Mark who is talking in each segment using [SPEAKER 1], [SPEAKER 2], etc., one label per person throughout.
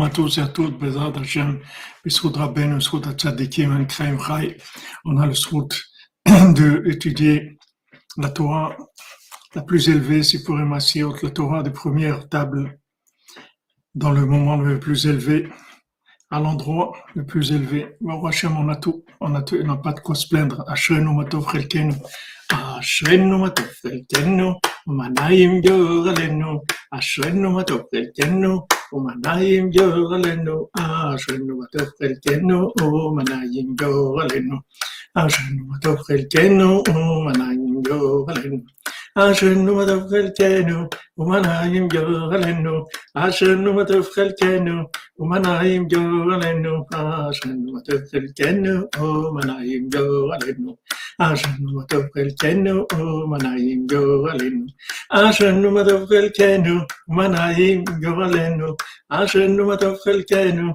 [SPEAKER 1] à tous et à. On a le srout d'étudier la Torah la plus élevée, si pour Massiot, la Torah des premières tables, dans le moment le plus élevé, à l'endroit le plus élevé. On a tout, on n'a pas de quoi se plaindre. Manayim Yoralenu, Ashrenu Matov Chelkenu, ומנעים גורלנו, אשרנו בטוב חלקנו, ומנעים גורלנו, אשרנו בטוב חלקנו, ומנעים גורלנו. אשרנו בטוב חלקנו, ומנעים גורלנו, אשרנו בטוב חלקנו, Où manaim jeole nous, à gen nous matof kelkenu. Où manaim jeole nous, à gen nous matof kelkenu. Où manaim jeole nous, à gen nous matof kelkenu. Où manaim jeole nous, à gen nous matof kelkenu.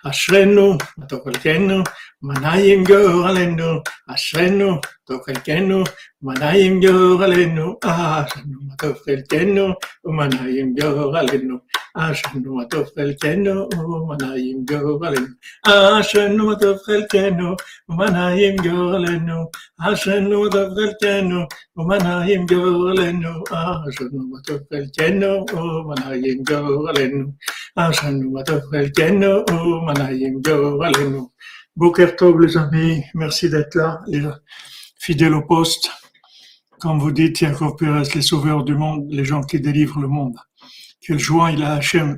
[SPEAKER 1] Où Ασρένου το χελκένου, μανάιμ γιογαλένου. Ασρένου το χελκένου, μανάιμ γιογαλένου. Ασρένου το χελκένου, μανάιμ γιογαλένου. Ασρένου το χελκένου, μανάιμ γιογαλένου. Ασρένου το χελκένου, μανάιμ γιογαλένου. Ασρένου το χελκένου, μανάιμ γιογαλένου. Ασρένου το χελκένου, μανάιμ γιογαλένου. Bokertov, les amis, merci d'être là, les fidèles au poste. Comme vous dites, Yaakov Pérez, les sauveurs du monde, les gens qui délivrent le monde. Quelle joie il a Hachem.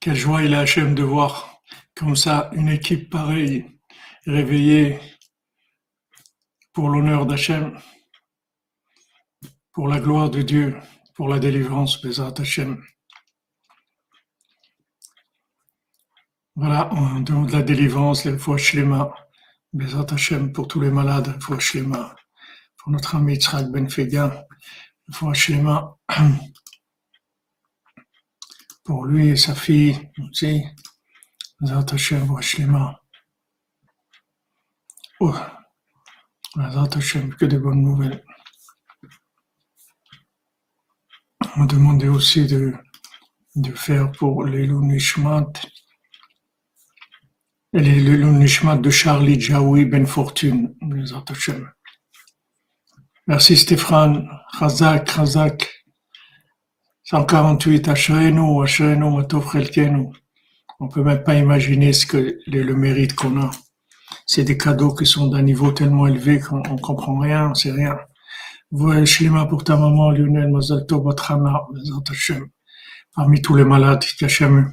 [SPEAKER 1] Quelle joie il a Hachem de voir comme ça une équipe pareille réveillée pour l'honneur d'Hachem pour la gloire de Dieu, pour la délivrance, Bézat Hachem. Voilà, on demande la délivrance, les fois Shlema, Bézat Hachem pour tous les malades, les fois Shlema pour notre ami Tzrak Ben pour Shlema, pour lui et sa fille aussi, Bézat Hachem, pour Shlema. Oh, Bézat Hachem, que de bonnes nouvelles. On m'a demandé aussi de, de faire pour les Nishmat, les Nishmat de Charlie Jaoui Ben Fortune. Merci Stéphane, Chazak, Chazak. 148, Ashrenu, Ashrenu, Matov Chelkenu. On peut même pas imaginer ce que le, le mérite qu'on a. C'est des cadeaux qui sont d'un niveau tellement élevé qu'on on comprend rien, c'est rien. Voilà, Shlima pour ta maman, Lionel, Mazal Tov. Parmi tous les malades, qu'Hachem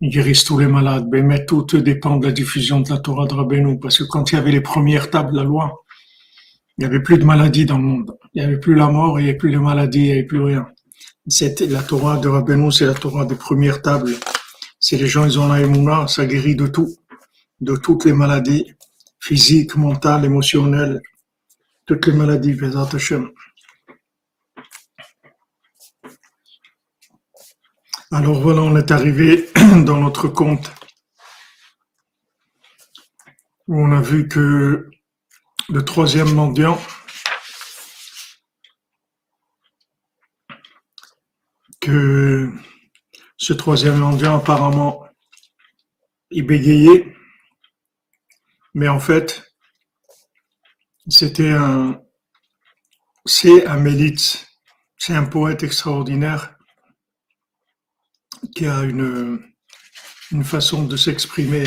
[SPEAKER 1] il guérisse tous les malades. Ben, mais tout dépend de la diffusion de la Torah de Rabbeinu. Parce que quand il y avait les premières tables de la loi, il n'y avait plus de maladies dans le monde. Il n'y avait plus la mort, il n'y avait plus de maladies, il n'y avait plus rien. C'était la Torah de Rabbeinu, c'est la Torah des premières tables. Si les gens, ils ont la émouna, ça guérit de tout. De toutes les maladies physiques, mentales, émotionnelles. Toutes les maladies, Bezat Hashem. Alors voilà, on est arrivé dans notre compte où on a vu que le troisième mendiant que ce troisième mendiant apparemment il bégayait mais en fait c'était un c'est c'est un poète extraordinaire qui a une une façon de s'exprimer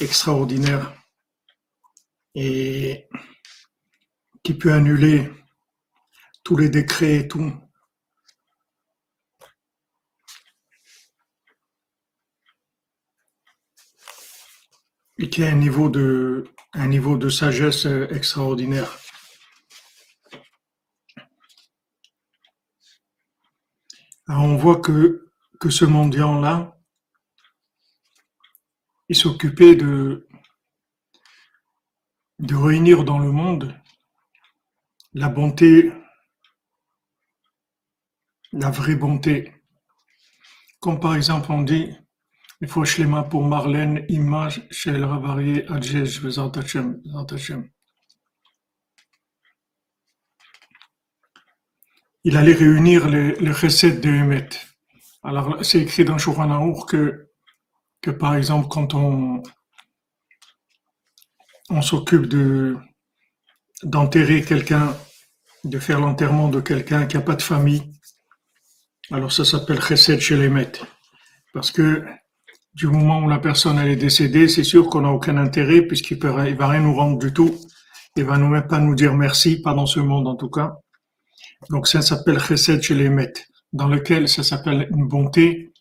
[SPEAKER 1] extraordinaire et qui peut annuler tous les décrets et tout. Et qui a un niveau de, un niveau de sagesse extraordinaire. Alors on voit que, ce mendiant-là, il s'occupait de réunir dans le monde la bonté, la vraie bonté. Comme par exemple on dit, Il faut mains pour Marlène, image chez le Ravarié Adjej, Bezat Hashem. Il allait réunir les, les recettes de Hemet. Alors, c'est écrit dans Shouchan que, que, par exemple, quand on, on s'occupe de, d'enterrer quelqu'un, de faire l'enterrement de quelqu'un qui n'a pas de famille, alors ça s'appelle Chesed chez les Parce que du moment où la personne elle est décédée, c'est sûr qu'on n'a aucun intérêt puisqu'il ne va rien nous rendre du tout. Il va nous même pas nous dire merci, pas dans ce monde en tout cas. Donc ça s'appelle Chesed chez les dans lequel ça s'appelle une bonté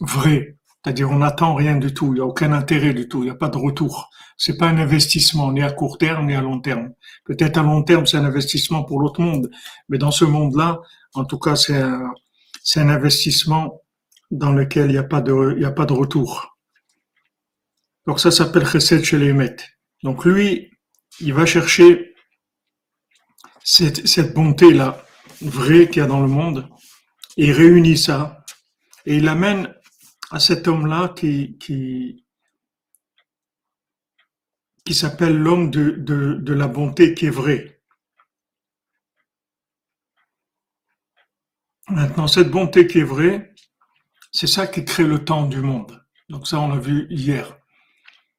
[SPEAKER 1] vraie. C'est-à-dire on n'attend rien du tout, il n'y a aucun intérêt du tout, il n'y a pas de retour. C'est pas un investissement ni à court terme ni à long terme. Peut-être à long terme c'est un investissement pour l'autre monde, mais dans ce monde-là, en tout cas c'est un, c'est un investissement dans lequel il n'y a pas de, a pas de retour. Donc ça s'appelle Chesed chez les Donc lui, il va chercher cette, cette bonté-là, vraie qu'il y a dans le monde, et il réunit ça, et il amène à cet homme-là qui, qui, qui s'appelle l'homme de, de, de la bonté qui est vrai. Maintenant, cette bonté qui est vraie, c'est ça qui crée le temps du monde. Donc ça, on l'a vu hier.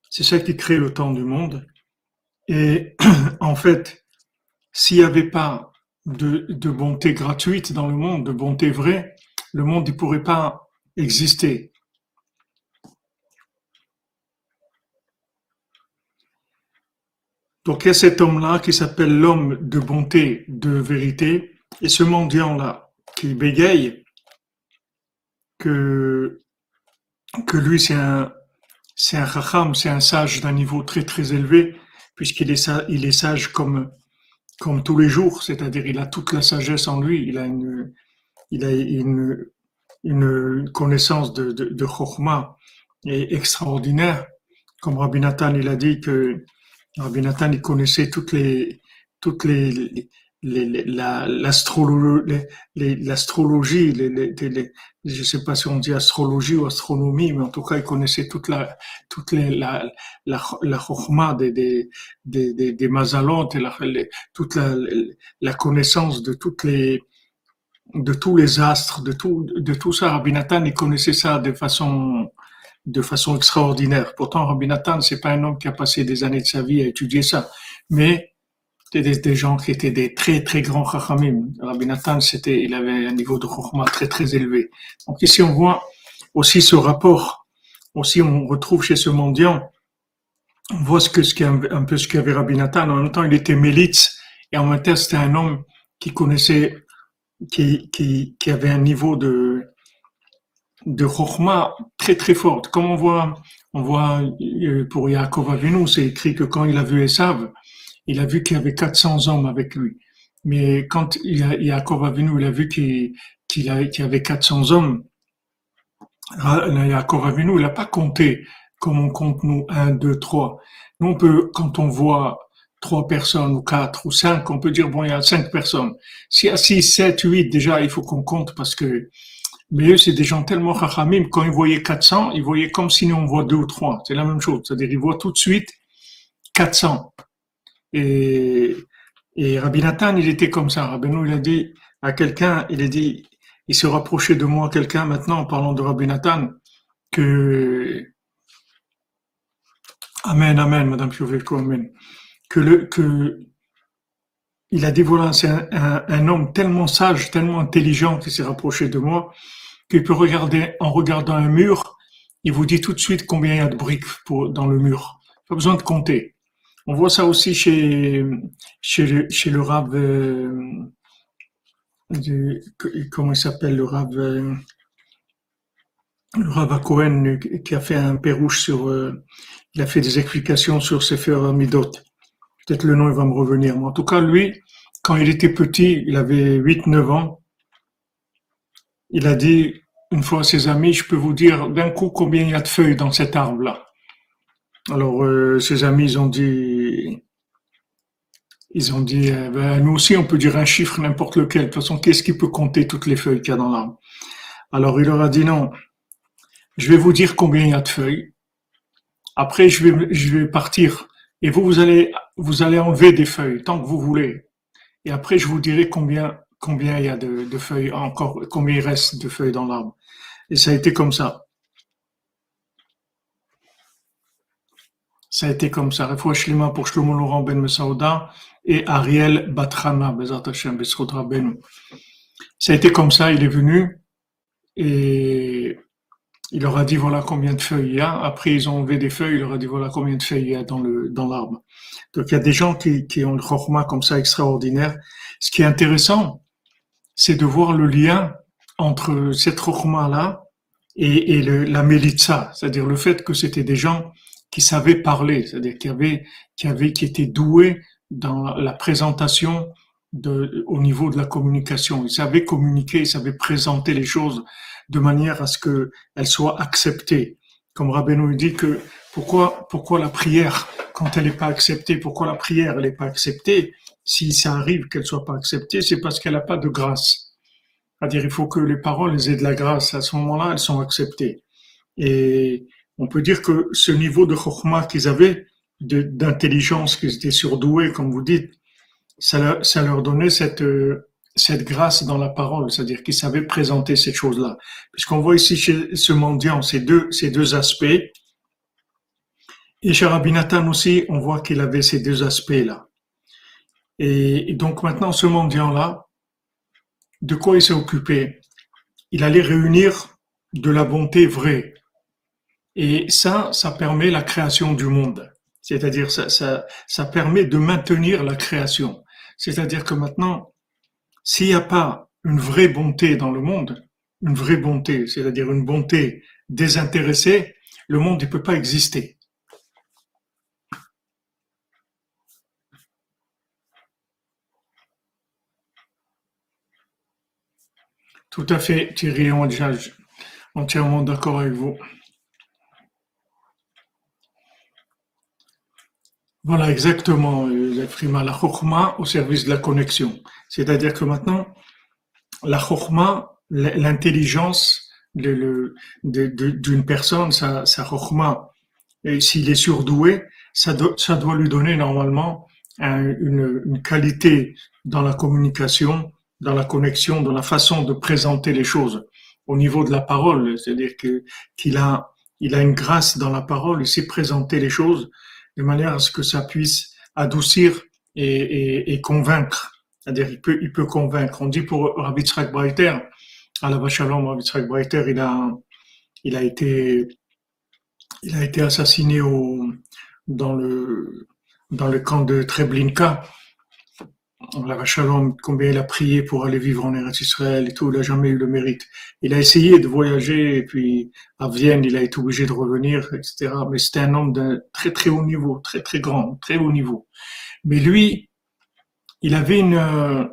[SPEAKER 1] C'est ça qui crée le temps du monde. Et en fait, s'il n'y avait pas de, bonté gratuite dans le monde, de bonté vraie, le monde ne pourrait pas exister. Donc il y a cet homme-là qui s'appelle l'homme de bonté, de vérité, et ce mendiant-là qui bégaye que, que lui c'est un, c'est un racham, c'est un sage d'un niveau très très élevé, puisqu'il est, il est sage comme, comme tous les jours, c'est-à-dire il a toute la sagesse en lui, il a une, il a une, une connaissance de, de, de Chokhmah extraordinaire. Comme Rabbi Nathan, il a dit que Rabbi Nathan, il connaissait toutes les, toutes les, l'astrologie, l'astrologie, je ne sais pas si on dit astrologie ou astronomie, mais en tout cas, il connaissait toute la, toute la, la, la des, des, des, des, mazalotes et la, toute la, la connaissance de toutes les, de tous les astres, de tout, de tout ça. Rabbi Nathan, il connaissait ça de façon, de façon extraordinaire. Pourtant, Rabbi Nathan, c'est pas un homme qui a passé des années de sa vie à étudier ça, mais c'était des, gens qui étaient des très très grands chachamim. Rabbi Nathan, c'était, il avait un niveau de chachma très très élevé. Donc ici, on voit aussi ce rapport. Aussi, on retrouve chez ce mendiant, on voit ce que ce un, peu ce qu'avait Rabbi Nathan. En même temps, il était mélite et en même temps, c'était un homme qui connaissait, qui, qui, qui avait un niveau de de très très fort. Comme on voit, on voit euh, pour Yaakov Avinu, c'est écrit que quand il a vu Esav, il a vu qu'il y avait 400 hommes avec lui. Mais quand il a, Yaakov Avinu, il a vu qu'il qu'il y avait 400 hommes, Yaakov Avinu, il n'a pas compté comme on compte nous, 1, 2, 3. Nous, on peut, quand on voit trois personnes ou quatre ou cinq, on peut dire, bon, il y a cinq personnes. Y a six, sept, huit, déjà, il faut qu'on compte parce que, mais eux, c'est des gens tellement rachamim, quand ils voyaient 400, ils voyaient comme si nous, on voit deux ou trois. C'est la même chose. C'est-à-dire, ils voient tout de suite 400. Et, et Rabbi Nathan, il était comme ça. Rabbi il a dit à quelqu'un, il a dit, il se rapprochait de moi, quelqu'un maintenant, en parlant de Rabbi Nathan, que, Amen, Amen, Madame Pioveco, Amen. Que que, il a dit voilà, c'est un, homme tellement sage, tellement intelligent qui s'est rapproché de moi, qu'il peut regarder, en regardant un mur, il vous dit tout de suite combien il y a de briques dans le mur. Pas besoin de compter. On voit ça aussi chez, chez, le, chez euh, comment il s'appelle, le rab, euh, le Cohen qui a fait un pérouche sur, euh, il a fait des explications sur Sefer Midot. Peut-être le nom va me revenir. Mais en tout cas, lui, quand il était petit, il avait 8-9 ans, il a dit une fois à ses amis, je peux vous dire d'un coup combien il y a de feuilles dans cet arbre-là. Alors, euh, ses amis, ils ont dit, ils ont dit, eh ben, nous aussi, on peut dire un chiffre, n'importe lequel. De toute façon, qu'est-ce qui peut compter toutes les feuilles qu'il y a dans l'arbre? Alors, il leur a dit non. je vais vous dire combien il y a de feuilles. Après, je vais, je vais partir et vous, vous allez, vous allez enlever des feuilles tant que vous voulez. Et après, je vous dirai combien, combien il y a de, de feuilles encore, combien il reste de feuilles dans l'arbre. Et ça a été comme ça. Ça a été comme ça. Shlima pour Shlomo Laurent Ben Mesauda et Ariel Batrana, Bezat Hashem. Ça a été comme ça, il est venu et il leur a dit voilà combien de feuilles il y a. Après, ils ont enlevé des feuilles, il leur a dit voilà combien de feuilles il y a dans le dans l'arbre. Donc il y a des gens qui, qui ont le chorma comme ça extraordinaire. Ce qui est intéressant, c'est de voir le lien entre cette chorma là et, et le, la melitza, c'est-à-dire le fait que c'était des gens qui savaient parler, c'est-à-dire qui avaient, qui avaient, qui étaient doués dans la présentation de, au niveau de la communication. Ils savaient communiquer, ils savaient présenter les choses de manière à ce qu'elles soient acceptées. Comme Rabbeinu dit que pourquoi, pourquoi la prière, quand elle n'est pas acceptée, pourquoi la prière elle n'est pas acceptée, si ça arrive qu'elle soit pas acceptée, c'est parce qu'elle n'a pas de grâce. C'est-à-dire, il faut que les paroles aient de la grâce. À ce moment-là, elles sont acceptées. Et on peut dire que ce niveau de chokhmah qu'ils avaient, d'intelligence, qu'ils étaient surdoués, comme vous dites, ça leur, donnait cette, cette grâce dans la parole, c'est-à-dire qu'ils savaient présenter ces choses-là. Puisqu'on voit ici chez ce mendiant ces deux, ces deux aspects. Et chez Rabbi aussi, on voit qu'il avait ces deux aspects-là. Et, donc maintenant, ce mendiant-là, de quoi il s'est occupé? Il allait réunir de la bonté vraie, et ça, ça permet la création du monde. C'est-à-dire, ça, ça, permet de maintenir la création. C'est-à-dire que maintenant, s'il n'y a pas une vraie bonté dans le monde, une vraie bonté, c'est-à-dire une bonté désintéressée, le monde ne peut pas exister. Tout à fait, Thierry, on est entièrement d'accord avec vous. Voilà, exactement, Frima, la chokma au service de la connexion. C'est-à-dire que maintenant, la chokma, l'intelligence d'une personne, sa, sa et s'il est surdoué, ça, ça doit lui donner normalement une, une, qualité dans la communication, dans la connexion, dans la façon de présenter les choses au niveau de la parole. C'est-à-dire qu'il a, il a une grâce dans la parole, il sait présenter les choses de manière à ce que ça puisse adoucir et, convaincre. C'est-à-dire, il peut, convaincre. On dit pour Rabbi Tzrak Breiter, à la Vachalom, Rabbi Tzrak Breiter, il a, été, assassiné au, dans le camp de Treblinka la Shalom, combien il a prié pour aller vivre en Eretz Israël et tout, il n'a jamais eu le mérite. Il a essayé de voyager et puis à Vienne, il a été obligé de revenir, etc. Mais c'était un homme d'un très très haut niveau, très très grand, très haut niveau. Mais lui, il avait une,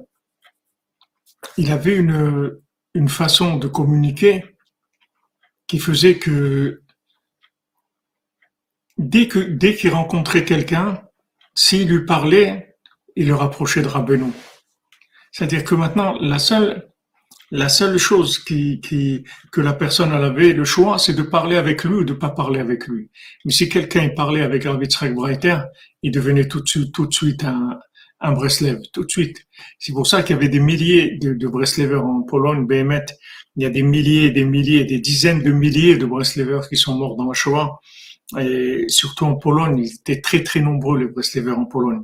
[SPEAKER 1] il avait une, une façon de communiquer qui faisait que dès que dès qu'il rencontrait quelqu'un, s'il lui parlait, il le rapprochait de Rabbeinu. C'est-à-dire que maintenant, la seule, la seule chose que la personne avait le choix, c'est de parler avec lui ou de pas parler avec lui. Mais si quelqu'un parlait avec Rabbi Tzrak Breiter, il devenait tout de suite, tout de suite un, un Breslev, tout de suite. C'est pour ça qu'il y avait des milliers de, de Breslevers en Pologne, Béhémet. Il y a des milliers, des milliers, des dizaines de milliers de Breslevers qui sont morts dans la Shoah. Et surtout en Pologne, ils étaient très très nombreux les Breslevers en Pologne.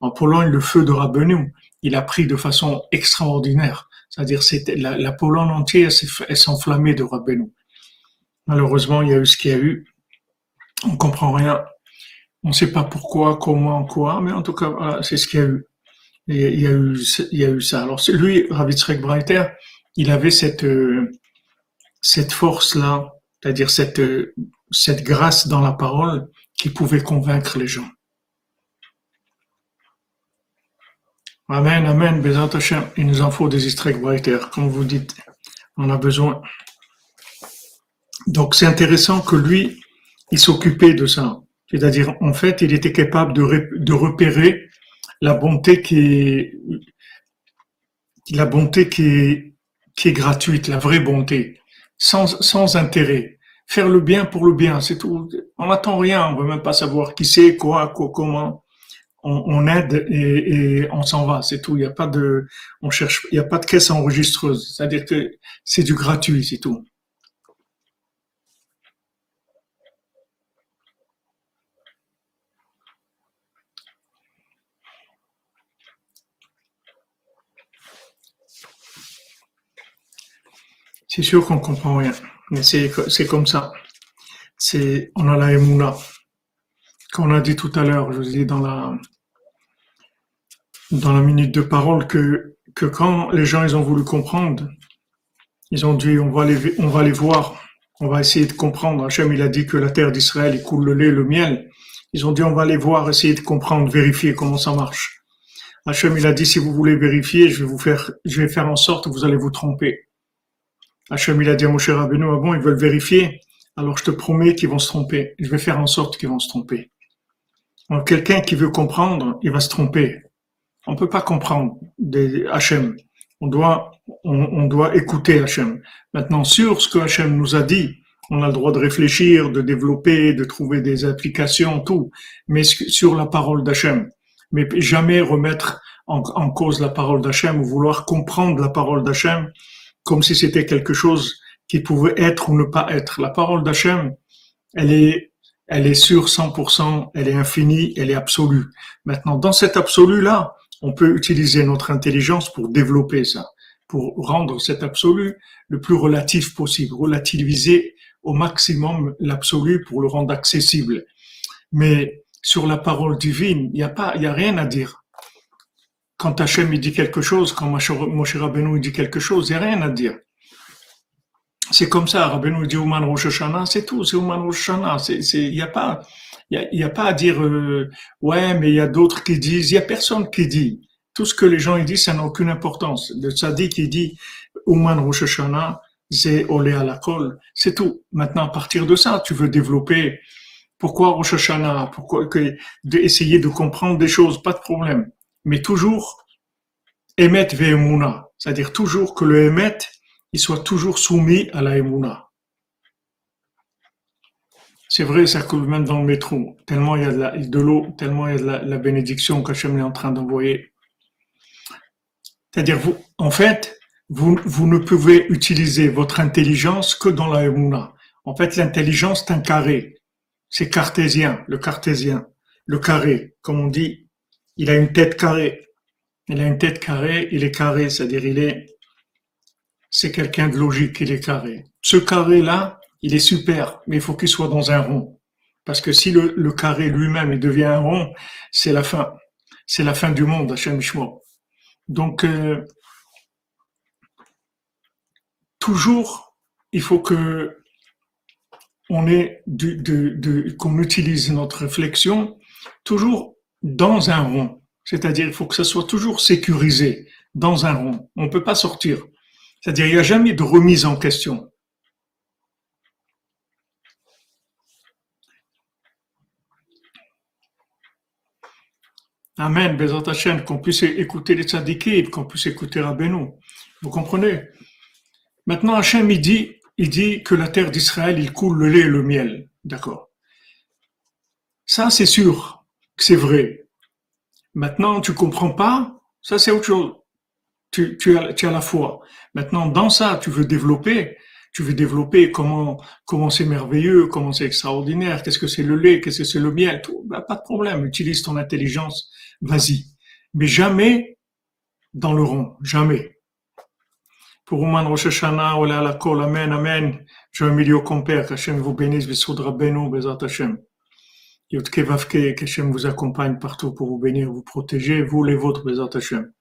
[SPEAKER 1] En Pologne, le feu de Rabbeinu, il a pris de façon extraordinaire. C'est-à-dire, la, la, Pologne entière s'enflammait de Rabbeinu. Malheureusement, il y a eu ce qu'il y a eu. On comprend rien. On ne sait pas pourquoi, comment, quoi, mais en tout cas, c'est ce qu'il y a eu. Il y a eu, il y a eu ça. Alors, lui, Ravitsrek Breiter, il avait cette, cette force-là, c'est-à-dire cette, cette grâce dans la parole qui pouvait convaincre les gens. Amen, Amen, Bézat Hashem. Il nous en faut des Istrek Breiter, comme vous dites. On a besoin. Donc c'est intéressant que lui, il s'occupait de ça. C'est-à-dire, en fait, il était capable de, repérer la bonté qui est, la bonté qui est, qui est gratuite, la vraie bonté, sans, sans intérêt. faire le bien pour le bien, c'est tout. On n'attend rien, on veut même pas savoir qui c'est, quoi, comment. On, aide et, on s'en va, c'est tout. Il n'y a pas de, on cherche, il n'y a pas de caisse enregistreuse. C'est-à-dire que c'est du gratuit, c'est tout. C'est sûr qu'on comprend rien, mais c'est, comme ça. C'est, on a la émouna. Qu'on a dit tout à l'heure, je vous dis dans la, dans la minute de parole que, quand les gens, ils ont voulu comprendre, ils ont dit, on va les, voir, on va essayer de comprendre. Hachem, il a dit que la terre d'Israël, il coule le lait, le miel. Ils ont dit, on va les voir, essayer de comprendre, vérifier comment ça marche. Hachem, il a dit, si vous voulez vérifier, je vais faire, en sorte que vous allez vous tromper. Hachem, il a dit à Moshe Rabbeinu, ah bon, ils veulent vérifier. Alors je te promets qu'ils vont se tromper. Je vais faire en sorte qu'ils vont se tromper. Quelqu'un qui veut comprendre, il va se tromper. On peut pas comprendre des Hachem. On doit, on, doit écouter Hachem. Maintenant, sur ce que Hachem nous a dit, on a le droit de réfléchir, de développer, de trouver des applications, tout. Mais sur la parole d'Hachem. Mais jamais remettre en, en cause la parole d'Hachem ou vouloir comprendre la parole d'Hachem comme si c'était quelque chose qui pouvait être ou ne pas être. La parole d'Hachem, elle est, elle est sûre 100%, elle est infinie, elle est absolue. Maintenant, dans cet absolu-là, on peut utiliser notre intelligence pour développer ça, pour rendre cet absolu le plus relatif possible, relativiser au maximum l'absolu pour le rendre accessible. Mais sur la parole divine, il n'y a pas, il y a rien à dire quand Hachem dit quelque chose, quand Moshe Rabbeinu dit quelque chose, il n'y a rien à dire. C'est comme ça, Rabbeinu dit Ouman Rosh Hashanah, c'est tout, c'est Ouman Rosh Hashanah. Il n'y a pas, il y a, pas à dire, euh, ouais, mais il y a d'autres qui disent, il n'y a personne qui dit. Tout ce que les gens ils disent, ça n'a aucune importance. Le tzaddik qui dit Ouman Rosh Hashanah, c'est Olé à la colle, c'est tout. Maintenant, à partir de ça, tu veux développer pourquoi Rosh Hashanah, pourquoi que, essayer de comprendre des choses, pas de problème mais toujours Emet ve'emuna, c'est-à-dire toujours que le Emet, il soit toujours soumis à la Emuna. C'est vrai, ça coule même dans le métro, tellement il y a de l'eau, tellement il y a de la, bénédiction qu'Hachem est en train d'envoyer. C'est-à-dire, vous, en fait, vous, ne pouvez utiliser votre intelligence que dans la Emuna. En fait, l'intelligence, c'est un carré. C'est cartésien, le cartésien. Le carré, comme on dit, il a une tête carrée. Il a une tête carrée, il est carré, c'est-à-dire il est, c'est quelqu'un de logique, il est carré. Ce carré-là, il est super, mais il faut qu'il soit dans un rond. Parce que si le, carré lui-même devient un rond, c'est la fin. C'est la fin du monde, Hachem Shmo. Donc, euh, toujours, il faut qu'on utilise notre réflexion toujours dans un rond. C'est-à-dire, il faut que ça soit toujours sécurisé dans un rond. On ne peut pas sortir. C'est-à-dire, il n'y a jamais de remise en question. Amen, Bézat Hachem, qu'on puisse écouter les tzadikis, qu'on puisse écouter Rabbeinu. Vous comprenez? Maintenant, Hachem, il dit, il dit que la terre d'Israël, il coule le lait et le miel. D'accord. Ça, c'est sûr c'est vrai. Maintenant, tu comprends pas, ça c'est autre chose. Tu as la foi. Maintenant, dans ça, tu veux développer, tu veux développer comment comment c'est merveilleux, comment c'est extraordinaire, qu'est-ce que c'est le lait, qu'est-ce que c'est le miel, tout. Ben, pas de problème, utilise ton intelligence, vas-y. Mais jamais dans le rond, jamais. Pour Ouman Rosh Hashanah, la kol, amen, amen. Je un milieu compère, Hachem vous bénisse, Bessoudra Beno, Bezat Hachem. Yotke Vavke, qu'Hachem vous accompagne partout pour vous bénir, vous protéger, vous les vôtres, les Hachem.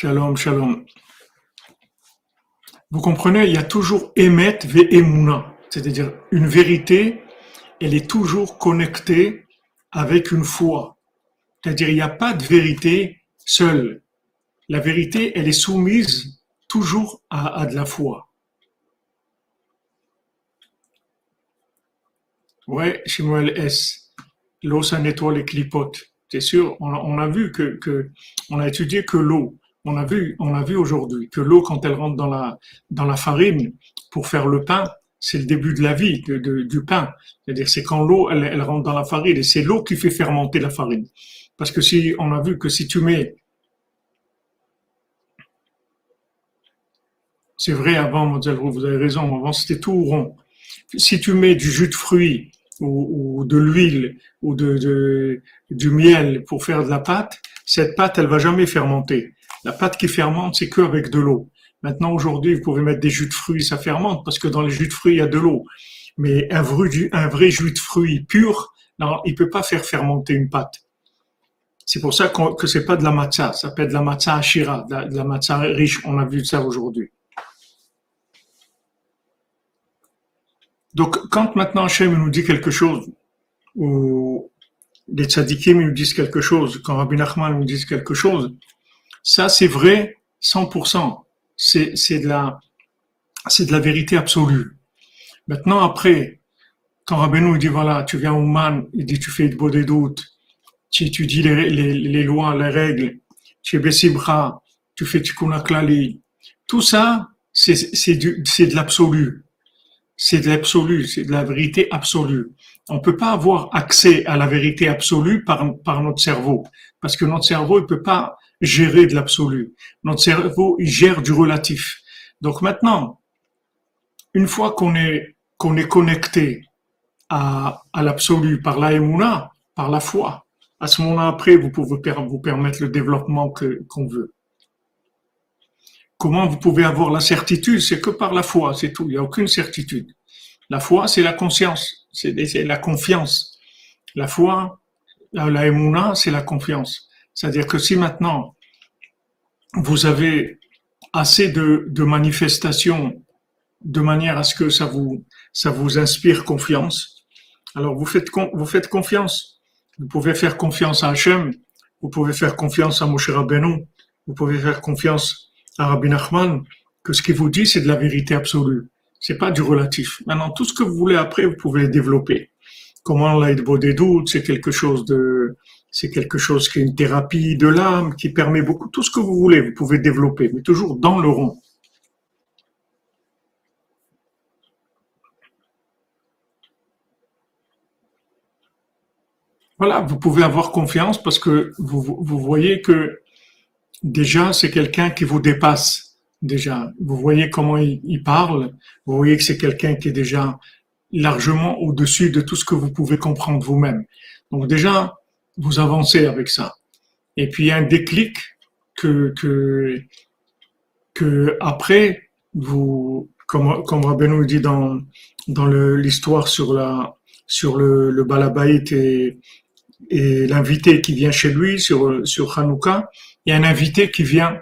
[SPEAKER 1] Shalom, shalom. Vous comprenez, il y a toujours Emet ve Emuna, c'est-à-dire une vérité, elle est toujours connectée avec une foi. C'est-à-dire, il n'y a pas de vérité seule. La vérité, elle est soumise toujours à, de la foi. Ouais, Shmuel S. L'eau, ça nettoie les clipotes. C'est sûr, on, a vu que, que, on a étudié que l'eau, on a vu, on a vu aujourd'hui que l'eau, quand elle rentre dans la, dans la farine pour faire le pain, c'est le début de la vie du pain. C'est-à-dire, c'est quand l'eau, elle, elle, rentre dans la farine et c'est l'eau qui fait fermenter la farine. Parce que si, on a vu que si tu mets, c'est vrai avant, vous avez raison, avant c'était tout rond. Si tu mets du jus de fruits ou, de l'huile ou de, du miel pour faire de la pâte, cette pâte, elle va jamais fermenter. La pâte qui fermente, c'est que avec de l'eau. Maintenant, aujourd'hui, vous pouvez mettre des jus de fruits, ça fermente parce que dans les jus de fruits, il y a de l'eau. Mais un vrai, jus de fruits pur, non, il peut pas faire fermenter une pâte. C'est pour ça que c'est pas de la matza, ça s'appelle de la matza ashira, de la, de matza riche. On a vu ça aujourd'hui. Donc, quand maintenant Hachem nous dit quelque chose, ou les tzadikim nous disent quelque chose, quand Rabbi Nachman nous dit quelque chose, ça c'est vrai 100%. C'est, c'est de la, c'est de la vérité absolue. Maintenant, après, quand Rabbi nous dit, voilà, tu viens au man, il dit, tu fais de beaux des tu étudies les, les, lois, les règles, tu es Bessibra, tu fais tout ça, c'est, de l'absolu c'est de l'absolu, c'est de la vérité absolue. On ne peut pas avoir accès à la vérité absolue par, par notre cerveau, parce que notre cerveau ne peut pas gérer de l'absolu. Notre cerveau, il gère du relatif. Donc maintenant, une fois qu'on est, qu'on est connecté à, à l'absolu par l'aïmouna, par la foi, à ce moment-là, après, vous pouvez vous permettre le développement que, qu'on veut. Comment vous pouvez avoir la certitude? C'est que par la foi, c'est tout. Il n'y a aucune certitude. La foi, c'est la conscience, c'est la confiance. La foi, la, la c'est la confiance. C'est-à-dire que si maintenant vous avez assez de, manifestations de manière à ce que ça vous, ça vous inspire confiance, alors vous faites, vous faites confiance. Vous pouvez faire confiance à Hachem, vous pouvez faire confiance à Moshe Rabbeinu, vous pouvez faire confiance à Rabbi Nachman que ce qu'il vous dit, c'est de la vérité absolue. C'est pas du relatif. Maintenant, tout ce que vous voulez après, vous pouvez développer. Comment l'aide des doutes, c'est quelque chose de, c'est quelque chose qui est une thérapie de l'âme, qui permet beaucoup, tout ce que vous voulez, vous pouvez développer, mais toujours dans le rond. Voilà, vous pouvez avoir confiance parce que vous, voyez que déjà, c'est quelqu'un qui vous dépasse. Déjà, vous voyez comment il, parle, vous voyez que c'est quelqu'un qui est déjà largement au-dessus de tout ce que vous pouvez comprendre vous-même. Donc déjà, vous avancez avec ça. Et puis il y a un déclic que, que, que après, vous, comme, comme Rabbeinu dit dans, dans l'histoire sur la, sur le, le balabaït et, l'invité qui vient chez lui sur, sur Hanouka, il y a un invité qui vient,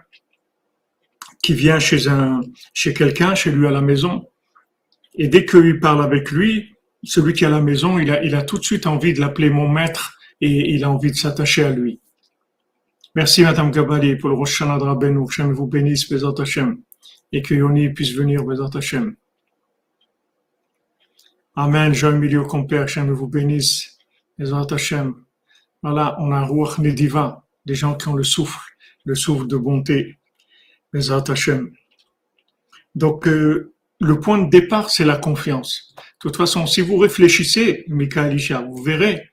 [SPEAKER 1] qui vient chez chez quelqu'un, chez lui à la maison, et dès qu'il parle avec lui, celui qui est à la maison, il a, il a tout de suite envie de l'appeler mon maître et il a envie de s'attacher à lui. Merci Madame Gabali pour le Rosh Hashanah de Rabbeinu. Vous bénisse, Bezat Hashem. Et que Yoni puisse venir, Bezat Hashem. Amen. Jean Milieu Compère, Hashem vous bénisse, Bezat Hashem. Voilà, on a Ruach Nediva, des gens qui ont le souffle le souffle de bonté. Donc, euh, le point de départ, c'est la confiance. De toute façon, si vous réfléchissez, Mika vous verrez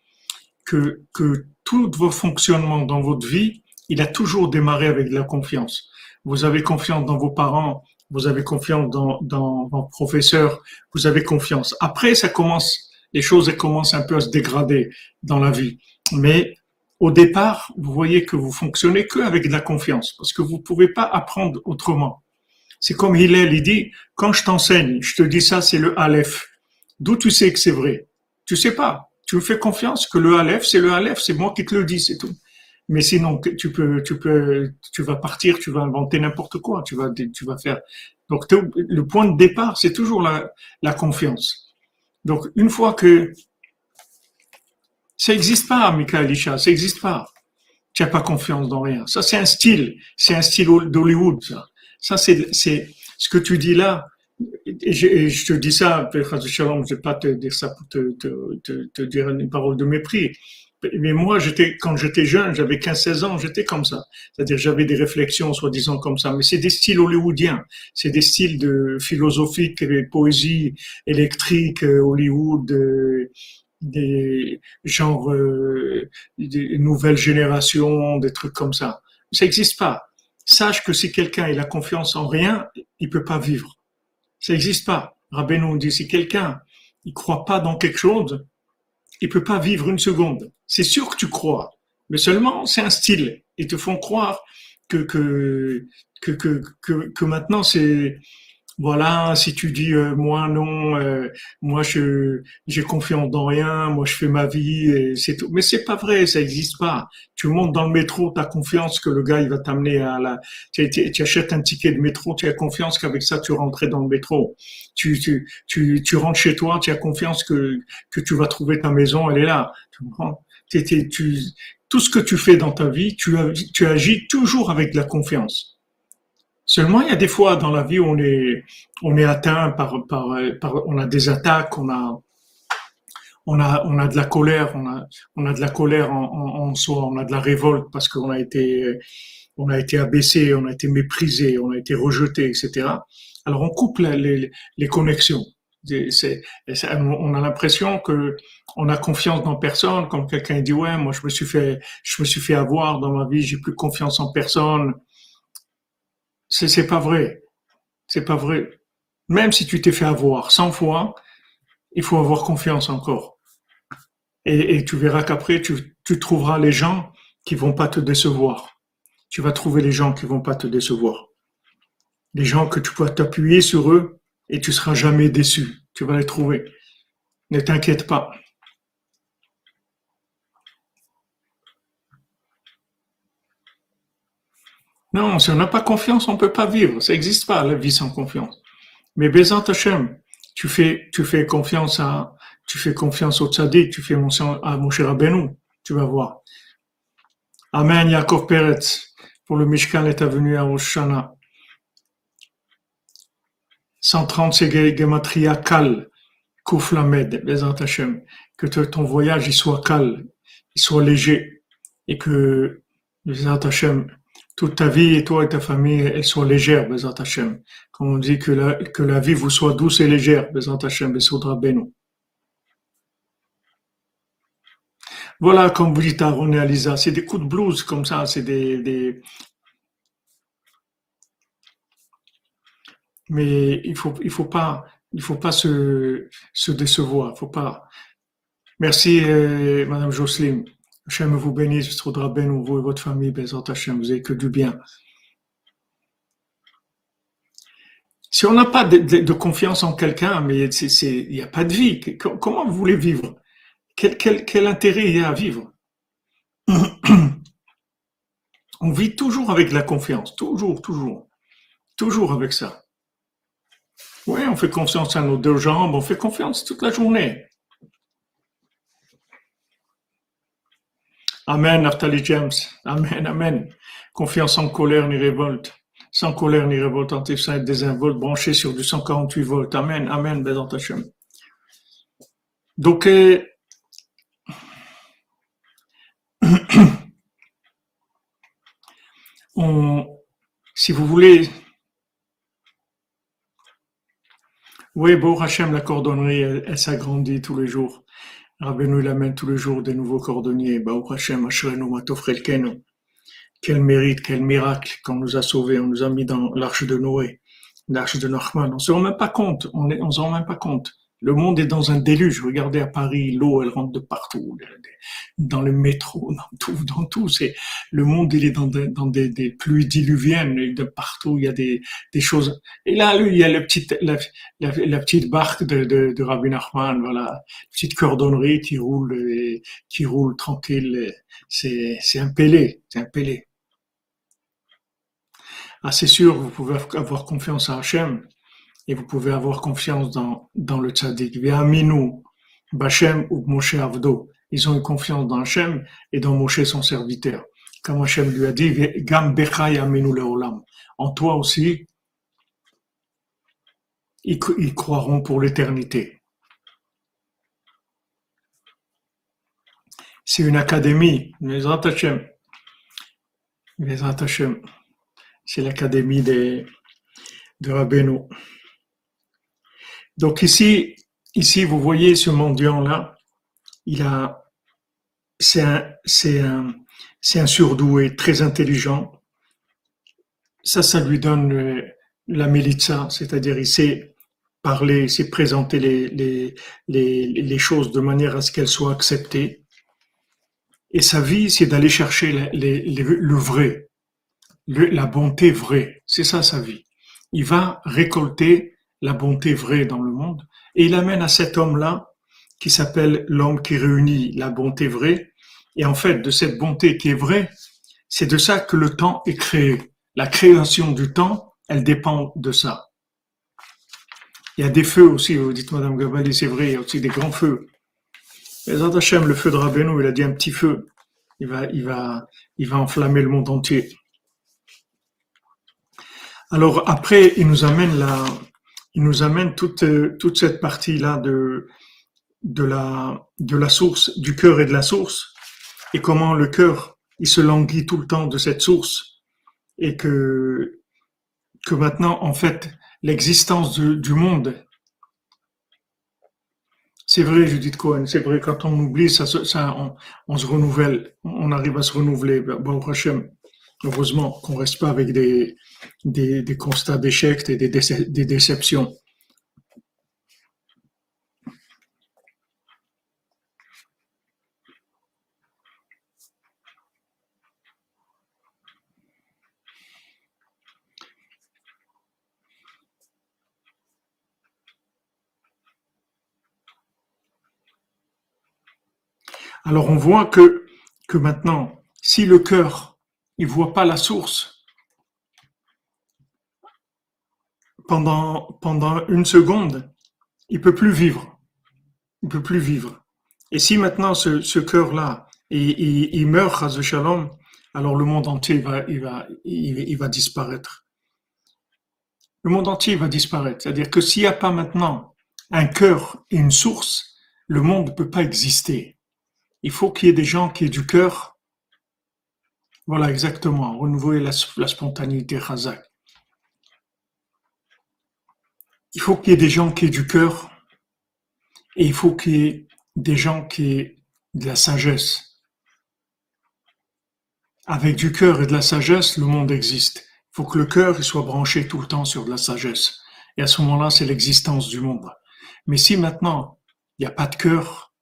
[SPEAKER 1] que, que tout votre fonctionnement dans votre vie, il a toujours démarré avec de la confiance. Vous avez confiance dans vos parents, vous avez confiance dans, dans vos professeurs, vous avez confiance. Après, ça commence, les choses commencent un peu à se dégrader dans la vie. Mais au départ, vous voyez que vous fonctionnez que avec de la confiance, parce que vous ne pouvez pas apprendre autrement. C'est comme Hillel, il dit, quand je t'enseigne, je te dis ça, c'est le Aleph. D'où tu sais que c'est vrai? Tu sais pas. Me fais confiance que le Aleph, c'est le Aleph, c'est moi qui te le dis, c'est tout. Mais sinon, tu peux, tu peux, tu vas partir, tu vas inventer n'importe quoi, tu vas, tu vas faire. Donc, le point de départ, c'est toujours la, confiance. Donc, une fois que ça n'existe pas, Michael Isha, ça n'existe pas. Tu n'as pas confiance dans rien. Ça, c'est un style. C'est un style d'Hollywood, ça. Ça, c'est, ce que tu dis là. Et je, te dis ça, je ne vais pas te dire ça pour te, dire une parole de mépris. Mais moi, quand j'étais jeune, j'avais 15-16 ans, j'étais comme ça. C'est-à-dire, j'avais des réflexions, soi-disant, comme ça. Mais c'est des styles hollywoodiens. C'est des styles de philosophique, et poésie électrique, euh, Hollywood, euh, des genres, euh, des nouvelles générations, des trucs comme ça. Ça n'existe pas. Sache que si quelqu'un a confiance en rien, il peut pas vivre. Ça n'existe pas. Rabbeinu dit si quelqu'un il croit pas dans quelque chose, il peut pas vivre une seconde. C'est sûr que tu crois, mais seulement c'est un style. Ils te font croire que que que, que, que maintenant c'est voilà, si tu dis euh, moi non, euh, moi je j'ai confiance dans rien, moi je fais ma vie et c'est tout. Mais c'est pas vrai, ça existe pas. Tu montes dans le métro, tu as confiance que le gars il va t'amener à la. Tu, tu, achètes un ticket de métro, tu as confiance qu'avec ça tu rentrais dans le métro. Tu tu tu tu rentres chez toi, tu as confiance que que tu vas trouver ta maison, elle est là. Tu comprends? Tu, Tout ce que tu fais dans ta vie, tu tu agis toujours avec de la confiance. Seulement, il y a des fois dans la vie où on est, on est atteint par, par, par on a des attaques, on a, on a, on a de la colère, on a, on a de la colère en, en, soi, on a de la révolte parce qu'on a été, on a été abaissé, on a été méprisé, on a été rejeté, etc. Alors on coupe les, les, connexions. C'est, on a l'impression que on a confiance dans personne, comme quelqu'un dit ouais, moi je me suis fait, je me suis fait avoir dans ma vie, j'ai plus confiance en personne. C'est, pas vrai. C'est pas vrai. Même si tu t'es fait avoir 100 fois, il faut avoir confiance encore. Et, tu verras qu'après, tu, trouveras les gens qui vont pas te décevoir. Tu vas trouver les gens qui vont pas te décevoir. Les gens que tu pourras t'appuyer sur eux et tu seras jamais déçu. Tu vas les trouver. Ne t'inquiète pas. Non, si on n'a pas confiance, on peut pas vivre. Ça n'existe pas, la vie sans confiance. Mais Bézant Hachem, tu fais, tu fais confiance à, tu fais confiance au tzaddik, tu fais mention à Moshe Rabbeinu, tu vas voir. Amen, Yaakov Peretz, pour le Mishkan est venu à Oshana. 130, c'est Gematria Kal, Kouf Lamed, Bézant Hachem. Que ton voyage, il soit calme, il soit léger, et que, Bézant Hachem, toute ta vie et toi et ta famille, elle soit légère, Bezat Hashem. Comme on dit que la, que la vie vous soit douce et légère, Bezat Hashem, Besoudra Beno. Voilà, comme vous dites à René Alisa, c'est des coups de blues comme ça, c'est des, des... Mais il faut, il faut pas, il faut pas se, se décevoir, faut pas. Merci, euh, Madame Jocelyne. Hachem vous bénisse, vous et votre famille, Bezat Hachem, vous n'avez que du bien. Si on n'a pas de, confiance en quelqu'un, mais il n'y a pas de vie, comment vous voulez vivre? Quel, quel intérêt il y a à vivre? On vit toujours avec la confiance, toujours, toujours, toujours avec ça. Oui, on fait confiance à nos deux jambes, on fait confiance toute la journée. Amen, Naftali James. Amen, Amen. Confiance sans colère ni révolte. Sans colère ni révolte, anti-saint désinvolte, branché sur du 148 volts. Amen, Amen, Bézant Hachem. Donc, on, si vous voulez, oui, bon, Hachem, la cordonnerie, elle s'agrandit tous les jours. Rabbeinu il amène tous les jours des nouveaux cordonniers. Baruch Hashem, Quel mérite, quel miracle qu'on nous a sauvés, on nous a mis dans l'arche de Noé, l'arche de Nachman. On ne se rend même pas compte, on ne se rend même pas compte. Le monde est dans un déluge. Regardez à Paris, l'eau, elle rentre de partout, dans le métro, dans tout, dans tout. C'est le monde, il est dans, des, pluies diluviennes de partout. Il y a des, choses. Et là, il y a le petit, la, petite barque de, de, de Rabbi Nachman, voilà, petite cordonnerie qui roule, qui roule tranquille. C'est, c'est un c'est un. Ah, c'est sûr, vous pouvez avoir confiance en Hachem et vous pouvez avoir confiance dans, dans le tzaddik. Ve'aminu, Bachem ou Moshe Avdo. Ils ont eu confiance dans Hachem et dans Moshe son serviteur. Comme Hachem lui a dit, Gam Aminu Leolam. En toi aussi, ils, croiront pour l'éternité. c'est une académie. C'est l'académie de Rabbeinu. Donc ici, ici, vous voyez ce mendiant-là, il a, c'est un, c'est un, c'est un surdoué, très intelligent. Ça, ça lui donne euh, la militsa, c'est-à-dire il sait parler, il sait présenter les, les, les, les choses de manière à ce qu'elles soient acceptées. Et sa vie, c'est d'aller chercher le vrai, la bonté vraie. C'est ça sa vie. Il va récolter la bonté vraie dans le monde et il amène à cet homme-là, qui s'appelle l'homme qui réunit la bonté vraie. Et en fait, de cette bonté qui est vraie, c'est de ça que le temps est créé. La création du temps, elle dépend de ça. Il y a des feux aussi, vous dites Madame Gabali, c'est vrai, il y a aussi des grands feux. Mais Hashem, le feu de Rabbeinu, il a dit un petit feu. Il va, il va, il va enflammer le monde entier. Alors après, il nous amène la, il nous amène toute, toute cette partie-là de, de la, de la source, du cœur et de la source, et comment le cœur, il se languit tout le temps de cette source, et que, que maintenant, en fait, l'existence du, monde, c'est vrai, Judith Cohen, c'est vrai, quand on oublie, ça, ça on, se renouvelle, on arrive à se renouveler. Bon, prochain, heureusement qu'on reste pas avec des, des, constats d'échec et des, des déceptions. Alors on voit que, que maintenant, si le cœur, il voit pas la source pendant, une seconde, il peut plus vivre. Il peut plus vivre. Et si maintenant ce, ce cœur-là, il, il, meurt, à Shalom, alors le monde entier va, va disparaître. Le monde entier va disparaître. C'est-à-dire que s'il n'y a pas maintenant un cœur et une source, le monde ne peut pas exister il faut qu'il y ait des gens qui aient du cœur. Voilà, exactement. Renouveler la, spontanéité Razak. Il faut qu'il y ait des gens qui aient du cœur et il faut qu'il y ait des gens qui aient de la sagesse. Avec du cœur et de la sagesse, le monde existe. Il faut que le cœur soit branché tout le temps sur de la sagesse. Et à ce moment-là, c'est l'existence du monde. Mais si maintenant, il n'y a pas de cœur,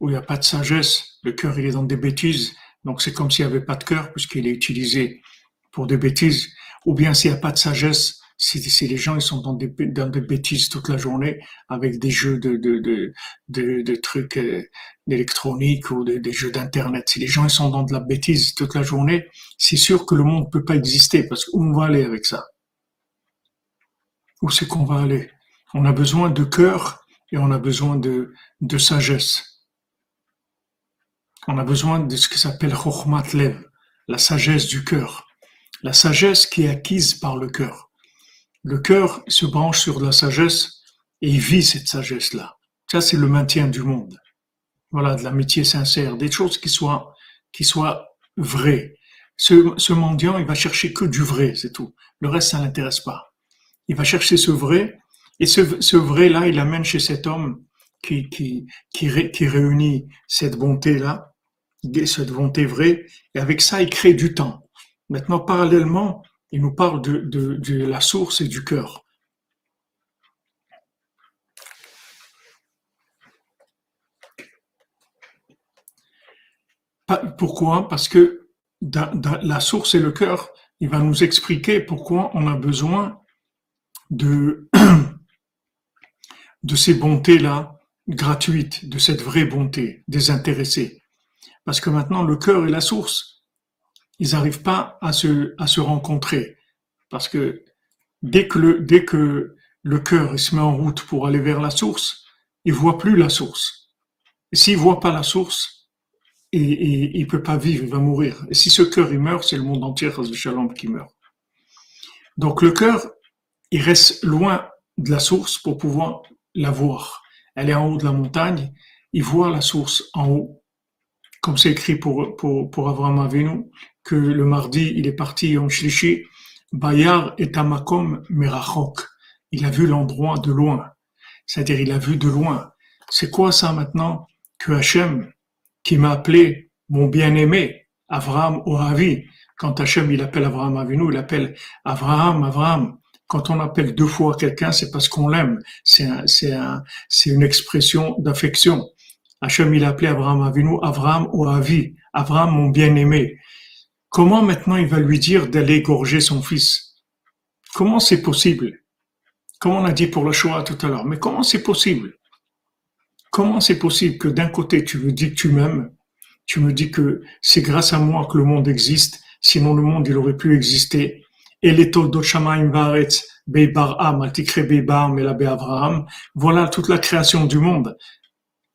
[SPEAKER 1] où il n'y a pas de sagesse, le cœur est dans des bêtises, donc c'est comme s'il n'y avait pas de cœur puisqu'il est utilisé pour des bêtises, ou bien s'il n'y a pas de sagesse, si, les gens ils sont dans des, bêtises toute la journée avec des jeux de, trucs euh, électroniques ou des jeux d'internet, si les gens ils sont dans de la bêtise toute la journée, c'est sûr que le monde ne peut pas exister parce qu'on va aller avec ça? Où c'est qu'on va aller? On a besoin de cœur et on a besoin de sagesse. On a besoin de ce qui s'appelle Chokhmat Lev, la sagesse du cœur. La sagesse qui est acquise par le cœur. Le cœur se branche sur la sagesse et vit cette sagesse-là. Ça, c'est le maintien du monde. Voilà, de l'amitié sincère, des choses qui soient, qui soient vraies. Ce, ce mendiant, il va chercher que du vrai, c'est tout. Le reste, ça l'intéresse pas. Il va chercher ce vrai, et ce, ce vrai-là, il amène chez cet homme qui, qui, qui, qui réunit cette bonté-là, cette volonté vraie, et avec ça, il crée du temps. Maintenant, parallèlement, il nous parle de, la source et du cœur. Pourquoi? Parce que la source et le cœur, il va nous expliquer pourquoi on a besoin de, de ces bontés-là gratuites, de cette vraie bonté désintéressée. Parce que maintenant, le cœur et la source, ils n'arrivent pas à se, rencontrer. Parce que dès que le, dès cœur se met en route pour aller vers la source, il voit plus la source. S'il voit pas la source, et, et, il peut pas vivre, il va mourir. Et si ce cœur il meurt, c'est le monde entier, qui meurt. Donc le cœur, il reste loin de la source pour pouvoir la voir. Elle est en haut de la montagne, il voit la source en haut comme c'est écrit pour, pour, pour Avraham Avinu, que le mardi, il est parti en Shlishi, Bayar et Tamakom Merachok. Il a vu l'endroit de loin. C'est-à-dire, il a vu de loin. C'est quoi ça maintenant que Hachem, qui m'a appelé mon bien-aimé, Avraham Ohavi, quand Hachem il appelle Avraham Avinu, il appelle Avraham, Avraham. Quand on appelle deux fois quelqu'un, c'est parce qu'on l'aime. C'est une expression d'affection. Hachem il a appelé Avraham Avinu, Avraham Ohavi, Avraham mon bien-aimé. Comment maintenant il va lui dire d'aller égorger son fils? Comment c'est possible? Comme on a dit pour le Shoah tout à l'heure, mais comment c'est possible? Comment c'est possible que d'un côté tu me dis que tu m'aimes, tu me dis que c'est grâce à moi que le monde existe, sinon le monde il aurait pu exister. Et les voilà toute la création du monde.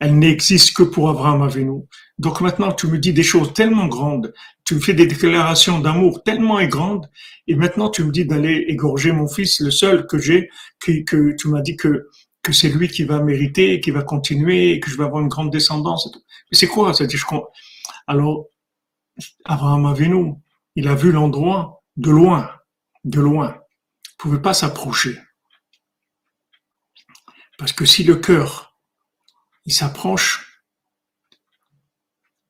[SPEAKER 1] Elle n'existe que pour Abraham Avinu. Donc maintenant, tu me dis des choses tellement grandes, tu me fais des déclarations d'amour tellement grandes, et maintenant tu me dis d'aller égorger mon fils, le seul que j'ai, que, que tu m'as dit que que c'est lui qui va mériter, qui va continuer, que je vais avoir une grande descendance. Mais c'est quoi ça Alors, Abraham Avinu, il a vu l'endroit de loin, de loin. Il pouvait pas s'approcher. Parce que si le cœur, il s'approche,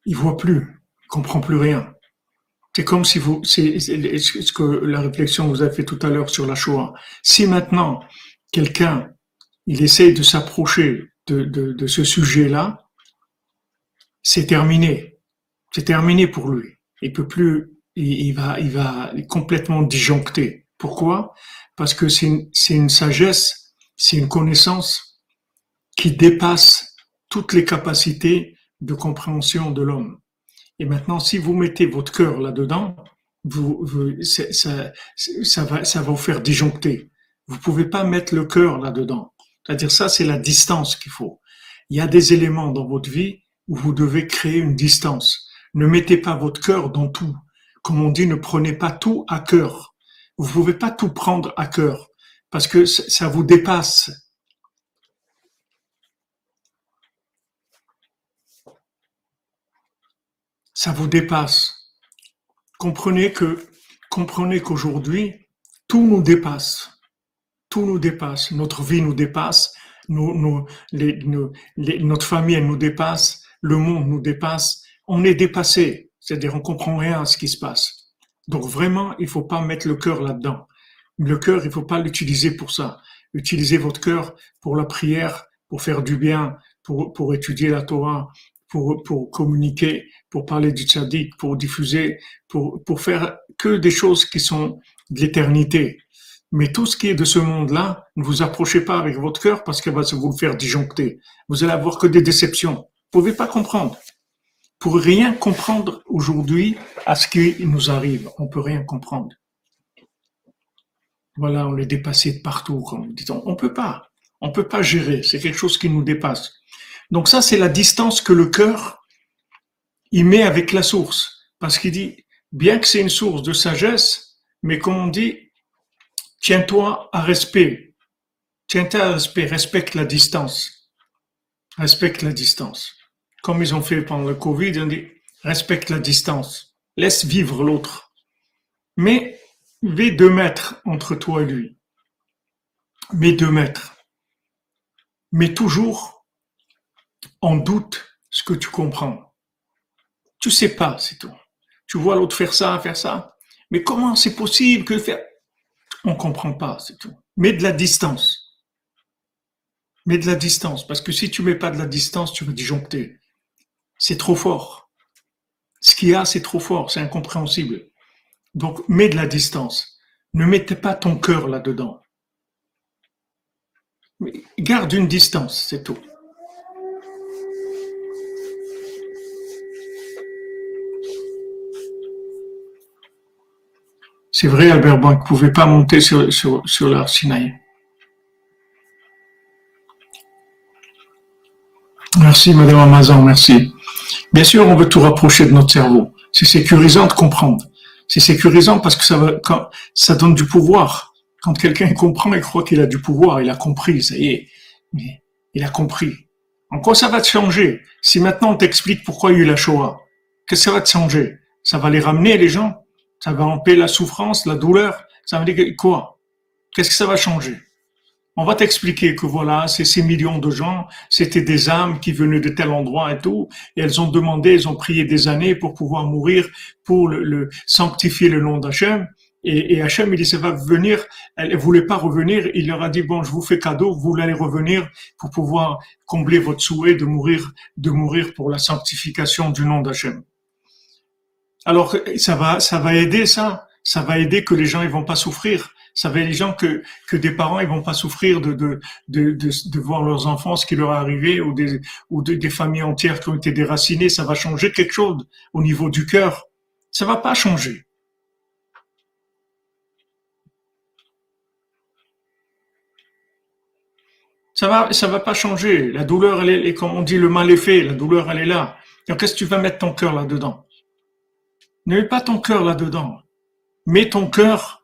[SPEAKER 1] il voit plus, il comprend plus rien. C'est comme si vous, c'est ce que la réflexion vous avez fait tout à l'heure sur la Shoah. Si maintenant, quelqu'un il essaye de s'approcher de, de, ce sujet-là, c'est terminé. C'est terminé pour lui. Il peut plus, il, va, il va complètement disjoncter. Pourquoi? Parce que c'est une, une sagesse, c'est une connaissance qui dépasse toutes les capacités de compréhension de l'homme. Et maintenant, si vous mettez votre cœur là-dedans, vous, ça, ça, va, ça va vous faire disjoncter. Vous pouvez pas mettre le cœur là-dedans. C'est-à-dire ça, c'est la distance qu'il faut. Il y a des éléments dans votre vie où vous devez créer une distance. Ne mettez pas votre cœur dans tout. Comme on dit, ne prenez pas tout à cœur. Vous pouvez pas tout prendre à cœur parce que ça vous dépasse. Ça vous dépasse. Comprenez que, comprenez qu'aujourd'hui, tout nous dépasse tout nous dépasse, notre vie nous dépasse, notre famille nous dépasse, le monde nous dépasse, on est dépassé, c'est-à-dire on comprend rien à ce qui se passe. Donc vraiment, il faut pas mettre le cœur là-dedans. Le cœur, il faut pas l'utiliser pour ça. Utilisez votre cœur pour la prière, pour faire du bien, pour, pour étudier la Torah, pour, pour communiquer, pour parler du tzaddik, pour diffuser, pour, pour faire que des choses qui sont de l'éternité. Mais tout ce qui est de ce monde-là, ne vous approchez pas avec votre cœur parce qu'elle va vous le faire disjoncter. Vous allez avoir que des déceptions. Vous pouvez pas comprendre. Pour rien comprendre aujourd'hui à ce qui nous arrive, on peut rien comprendre. Voilà, on est dépassé de partout, comme dit on. Peut pas. On peut pas gérer. C'est quelque chose qui nous dépasse. Donc ça, c'est la distance que le cœur, il met avec la source. Parce qu'il dit, bien que c'est une source de sagesse, mais comme on dit, Tiens-toi à respect. Tiens-toi à respect. Respecte la distance. Respecte la distance. Comme ils ont fait pendant le Covid, ont dit respecte la distance. Laisse vivre l'autre. Mais mets deux mètres entre toi et lui. Mets deux mètres. Mais toujours en doute ce que tu comprends. Tu sais pas, c'est tout. Tu vois l'autre faire ça, faire ça. Mais comment c'est possible que faire? On comprend pas, c'est tout. Mets de la distance. Mets de la distance, parce que si tu mets pas de la distance, tu vas disjoncter. C'est trop fort. Ce qu'il y a, c'est trop fort, c'est incompréhensible. Donc, mets de la distance. Ne mettez pas ton cœur là-dedans. Garde une distance, c'est tout. C'est vrai, Albert Bank ne pouvait pas monter sur, sur, sur l'art Sinaï. Merci, Madame Amazon, merci. Bien sûr, on veut tout rapprocher de notre cerveau. C'est sécurisant de comprendre. C'est sécurisant parce que ça, va, ça donne du pouvoir. Quand quelqu'un comprend, il croit qu'il a du pouvoir, il a compris, ça y est. Mais il a compris. En quoi ça va te changer? Si maintenant on t'explique pourquoi il y a eu la Shoah, Qu'est-ce que ça va te changer? Ça va les ramener, les gens? Ça va empêcher la souffrance, la douleur. Ça veut dire quoi? Qu'est-ce que ça va changer? On va t'expliquer que voilà, c'est ces millions de gens, c'était des âmes qui venaient de tel endroit et tout, et elles ont demandé, elles ont prié des années pour pouvoir mourir, pour le, sanctifier le nom d'Hachem. Et, et Hachem, il dit, ça va venir, elle voulait pas revenir, il leur a dit, bon, je vous fais cadeau, vous allez revenir pour pouvoir combler votre souhait de mourir, de mourir pour la sanctification du nom d'Hachem. Alors, ça va, va aider ça, ça va aider que les gens, ils vont pas souffrir ça veut les gens que, des parents ils vont pas souffrir de, voir leurs enfants ce qui leur est arrivé ou des, ou des familles entières qui ont été déracinées. Ça va changer quelque chose au niveau du cœur. Ça va pas changer. Ça va, ça va pas changer. La douleur, elle est, comme on dit, le mal est fait. La douleur, elle est là. Donc, qu'est-ce que tu vas mettre ton cœur là-dedans? Ne mets pas ton cœur là-dedans. Mets ton cœur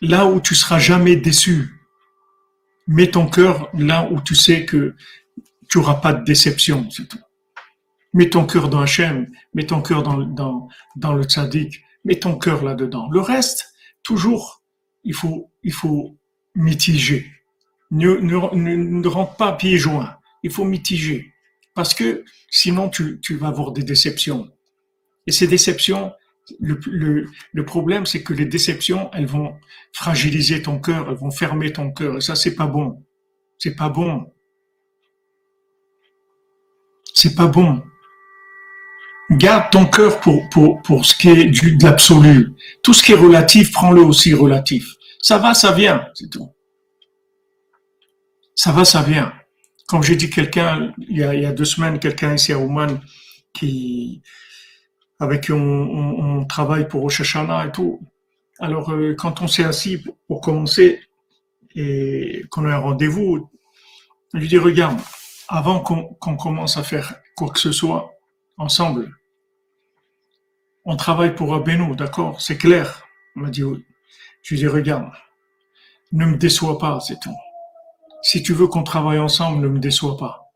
[SPEAKER 1] là où tu seras jamais déçu. Mets ton cœur là où tu sais que tu auras pas de déception, c'est tout. Mets ton cœur dans Hachem, mets ton cœur dans, le tzaddik, mets ton cœur là-dedans. Le reste, toujours, il faut, il faut mitiger. Ne, ne, ne, rentre pas pieds joints. Il faut mitiger. Parce que sinon, tu, tu vas avoir des déceptions. Et ces déceptions, le, problème, c'est que les déceptions, elles vont fragiliser ton cœur, elles vont fermer ton cœur. Et ça, c'est pas bon. C'est pas bon. C'est pas bon. Garde ton cœur pour, pour, pour ce qui est du, de l'absolu. Tout ce qui est relatif, prends-le aussi relatif. Ça va, ça vient, c'est tout. Ça va, ça vient. Comme j'ai dit quelqu'un, il y a, il y a deux semaines, quelqu'un ici à Ouman, qui, avec qui on, travaille pour Rosh et tout. Alors, euh, quand on s'est assis pour, commencer et qu'on a un rendez-vous, je lui dis, regarde, avant qu'on commence à faire quoi que ce soit ensemble, on travaille pour Abeno, d'accord? C'est clair On m'a dit oui. Je lui dis, regarde, ne me déçois pas, c'est tout. Si tu veux qu'on travaille ensemble, ne me déçois pas.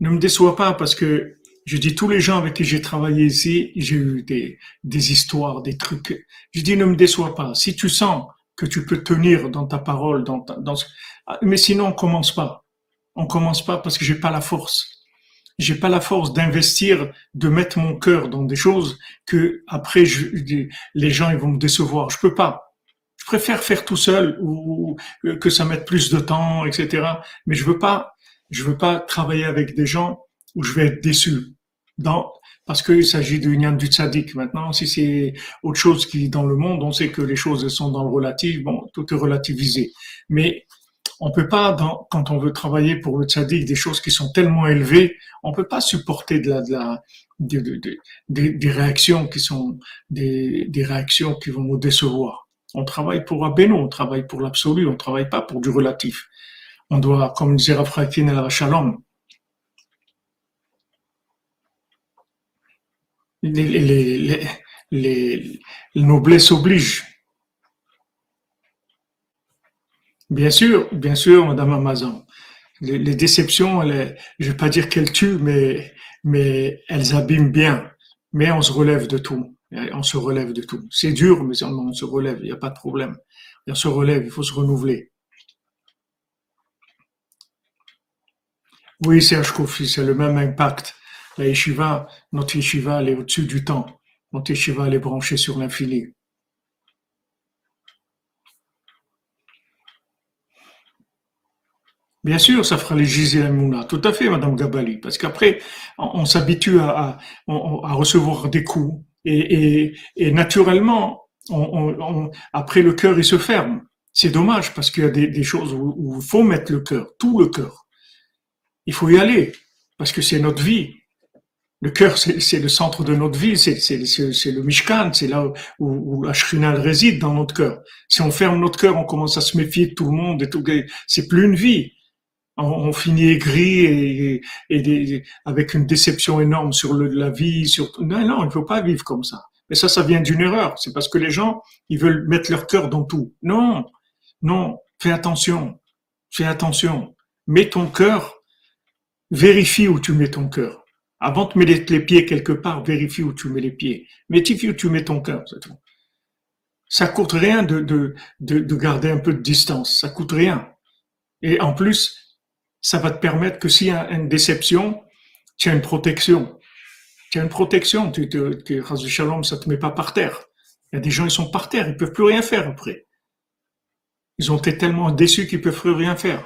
[SPEAKER 1] Ne me déçois pas parce que je dis, tous les gens avec qui j'ai travaillé ici, j'ai eu des, des histoires, des trucs. Je dis, ne me déçois pas. Si tu sens que tu peux tenir dans ta parole, dans, dans ah, mais sinon on commence pas. On commence pas parce que j'ai pas la force. J'ai pas la force d'investir, de mettre mon cœur dans des choses que après je, les gens ils vont me décevoir. Je peux pas. Je préfère faire tout seul ou que ça mette plus de temps, etc. Mais je veux pas, je veux pas travailler avec des gens où je vais être déçu. Dans, parce qu'il s'agit du nian du tzaddik. Maintenant, si c'est autre chose qui dans le monde, on sait que les choses sont dans le relatif, bon, tout est relativisé. Mais on peut pas, dans, quand on veut travailler pour le tzaddik, des choses qui sont tellement élevées, on peut pas supporter de la, de la, de, de, des réactions qui sont des, des réactions qui vont nous décevoir. On travaille pour Abeno, on travaille pour l'absolu, on travaille pas pour du relatif. On doit, comme disait Rafrakin la Shalom, les, les, les, noblesse oblige. Bien sûr, bien sûr, Madame Amazon. Les, déceptions, je vais pas dire qu'elles tuent, mais, mais elles abîment bien. Mais on se relève de tout. On se relève de tout. C'est dur, mais on se relève. Il n'y a pas de problème. On se relève. Il faut se renouveler. Oui, c'est Kofi, c'est le même impact. La yeshiva, notre yeshiva, elle est au-dessus du temps. Notre yeshiva, elle est branchée sur l'infini. Bien sûr, ça fera les la Mouna. Tout à fait, Madame Gabali. Parce qu'après, on, s'habitue à, recevoir des coups. Et, naturellement, après, le cœur, il se ferme. C'est dommage parce qu'il y a des, choses où il faut mettre le cœur, tout le cœur. Il faut y aller parce que c'est notre vie. Le cœur, c'est le centre de notre vie, c'est le Mishkan, c'est là où, la Shrina réside dans notre cœur. Si on ferme notre cœur, on commence à se méfier de tout le monde et tout. C'est plus une vie. On, finit aigri et, et, avec une déception énorme sur la vie. Sur non, non, il ne faut pas vivre comme ça. Mais ça, ça vient d'une erreur. C'est parce que les gens, ils veulent mettre leur cœur dans tout. Non, non. Fais attention. Fais attention. Mets ton cœur. Vérifie où tu mets ton cœur Avant de mettre les pieds quelque part, vérifie où tu mets les pieds. Vérifie où tu mets ton cœur, c'est tout. Ça coûte rien de, de, de, de garder un peu de distance. Ça coûte rien. Et en plus, ça va te permettre que s'il y a une déception, tu as une protection. Tu as une protection. Tu te, que Shalom, ça te met pas par terre. Il y a des gens, ils sont par terre, ils peuvent plus rien faire après. Ils ont été tellement déçus qu'ils peuvent plus rien faire.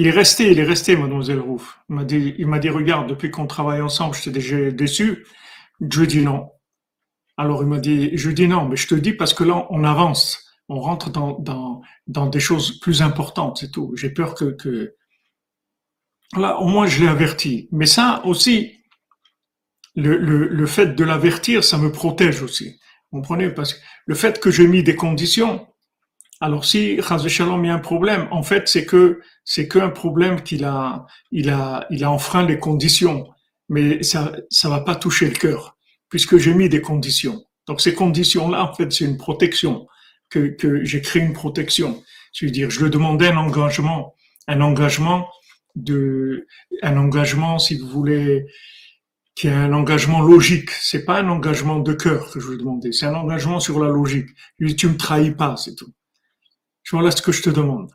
[SPEAKER 1] Il est resté, il est resté, mademoiselle Rouf. Il m'a dit, dit, regarde, depuis qu'on travaille ensemble, j'étais déjà déçu. Je lui ai dit non. Alors il m'a dit, je lui ai dit non, mais je te dis parce que là, on avance. On rentre dans, dans, dans des choses plus importantes, c'est tout. J'ai peur que, que, Là, au moins, je l'ai averti. Mais ça aussi, le, le, le fait de l'avertir, ça me protège aussi. Vous comprenez? Parce que le fait que j'ai mis des conditions, alors si Shalom il y a un problème, en fait, c'est que c'est qu'un problème qu'il a, il a, il a enfreint les conditions, mais ça, ça va pas toucher le cœur, puisque j'ai mis des conditions. Donc ces conditions-là, en fait, c'est une protection que, que j'ai créé une protection. Je veux dire, je lui demandais un engagement, un engagement de, un engagement, si vous voulez, qui est un engagement logique. C'est pas un engagement de cœur que je lui demandais, c'est un engagement sur la logique. lui tu me trahis pas, c'est tout. Voilà ce que je te demande.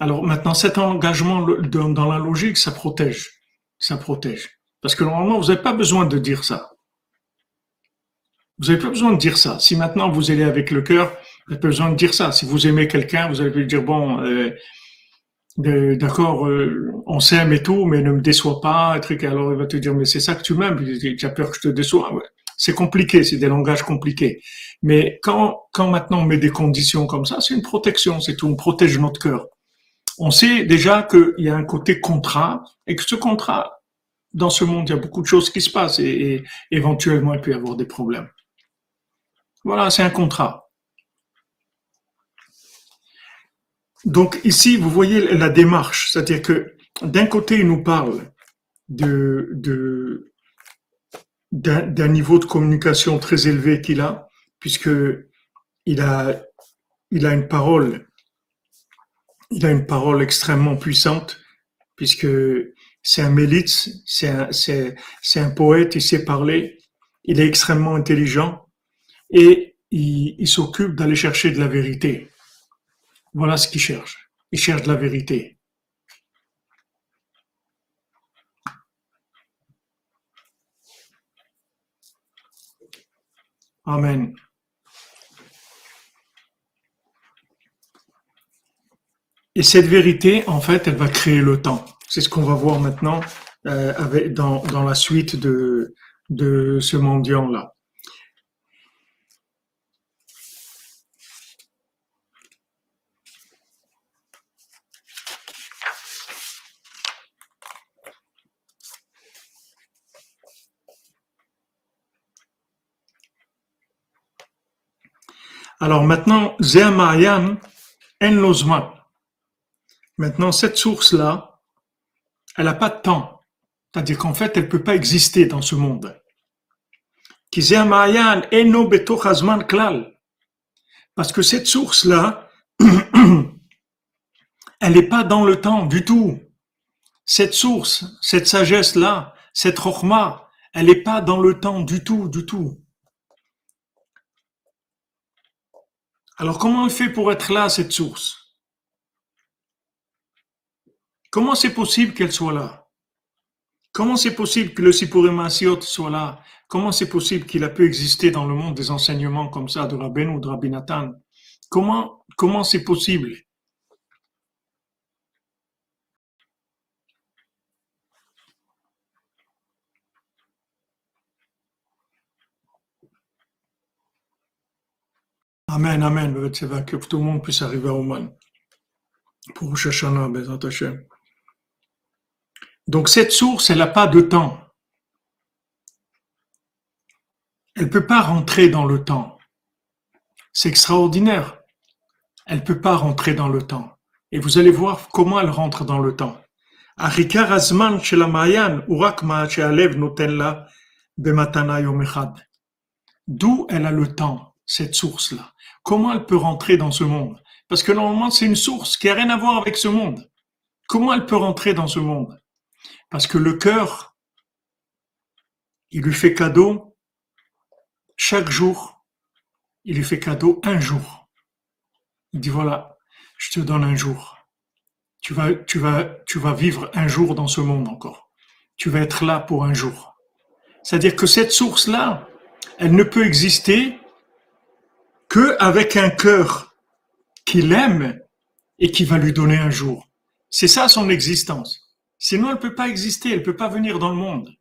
[SPEAKER 1] Alors maintenant, cet engagement dans la logique, ça protège. Ça protège. Parce que normalement, vous n'avez pas besoin de dire ça. Vous n'avez pas besoin de dire ça. Si maintenant vous allez avec le cœur, vous n'avez pas besoin de dire ça. Si vous aimez quelqu'un, vous allez lui dire, bon, euh, d'accord, euh, on s'aime et tout, mais ne me déçois pas, truc. Alors il va te dire, mais c'est ça que tu m'aimes, tu as peur que je te déçois. C'est compliqué, c'est des langages compliqués. Mais quand, quand maintenant on met des conditions comme ça, c'est une protection, c'est tout, on protège notre cœur. On sait déjà qu'il y a un côté contrat et que ce contrat, dans ce monde, il y a beaucoup de choses qui se passent et, éventuellement il peut y avoir des problèmes. Voilà, c'est un contrat. Donc ici, vous voyez la démarche, c'est-à-dire que d'un côté, il nous parle de, de d'un niveau de communication très élevé qu'il a, puisque il a, il a une parole, il a une parole extrêmement puissante, puisque c'est un mélite, c'est un, un poète, il sait parler, il est extrêmement intelligent et il, il s'occupe d'aller chercher de la vérité. Voilà ce qu'il cherche. Il cherche de la vérité. Amen. Et cette vérité, en fait, elle va créer le temps. C'est ce qu'on va voir maintenant euh, dans la suite de, de ce mendiant-là. Alors maintenant, Zéamayan en. Maintenant, cette source-là, elle n'a pas de temps. C'est-à-dire qu'en fait, elle ne peut pas exister dans ce monde. Parce que cette source-là, elle n'est pas dans le temps du tout. Cette source, cette sagesse-là, cette rochma, elle n'est pas dans le temps du tout, du tout. Alors comment elle fait pour être là, cette source? Comment c'est possible qu'elle soit là? Comment c'est possible que le Sipurim soit là? Comment c'est possible qu'il a pu exister dans le monde des enseignements comme ça de Rabben ou de Rabbi Nathan? Comment comment c'est possible? Amen, Amen, que tout le monde puisse arriver au Oman. Pour Bezat Hashem. Donc cette source, elle n'a pas de temps. Elle ne peut pas rentrer dans le temps. C'est extraordinaire. Elle ne peut pas rentrer dans le temps. Et vous allez voir comment elle rentre dans le temps. D'où elle a le temps, cette source-là. Comment elle peut rentrer dans ce monde? Parce que normalement, c'est une source qui a rien à voir avec ce monde. Comment elle peut rentrer dans ce monde? Parce que le cœur, il lui fait cadeau chaque jour. Il lui fait cadeau un jour. Il dit voilà, je te donne un jour. Tu vas, tu vas, tu vas vivre un jour dans ce monde encore. Tu vas être là pour un jour. C'est-à-dire que cette source-là, elle ne peut exister que avec un cœur qui l'aime et qui va lui donner un jour. C'est ça son existence. Sinon, elle ne peut pas exister, elle ne peut pas venir dans le monde.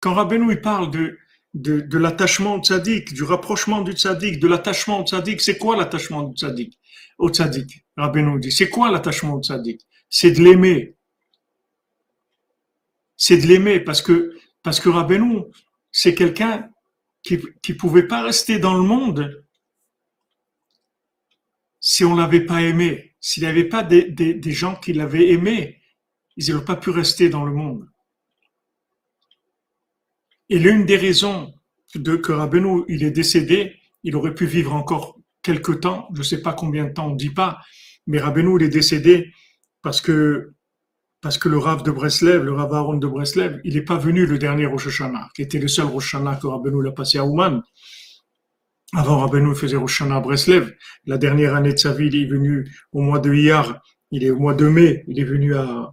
[SPEAKER 1] Quand Rabbeinu il parle de, de, l'attachement au tzaddik, du rapprochement du tzaddik, de l'attachement au tzaddik, c'est quoi l'attachement du tzaddik Au tzaddik, Rabbeinu dit, c'est quoi l'attachement au tzaddik? C'est de l'aimer. C'est de l'aimer parce que, parce que Rabbeinu, c'est quelqu'un qui ne pouvait pas rester dans le monde si on l'avait pas aimé. S'il n'y avait pas des gens qui l'avaient aimé, ils n'auraient pas pu rester dans le monde. Et l'une des raisons de que Rabbeinu il est décédé, il aurait pu vivre encore quelque temps, je ne sais pas combien de temps, on ne dit pas, mais Rabbeinu il est décédé parce que parce que le Rav de Breslev, le Rav Aaron de Breslev, il n'est pas venu le dernier Rosh Hashanah, qui était le seul Rosh Hashanah que Rabbeinu l'a passé à Ouman. Avant, Rabbeinu faisait Rosh Hashanah à Breslev. La dernière année de sa vie, il est venu au mois de Iyar, il est au mois de mai, il est venu à,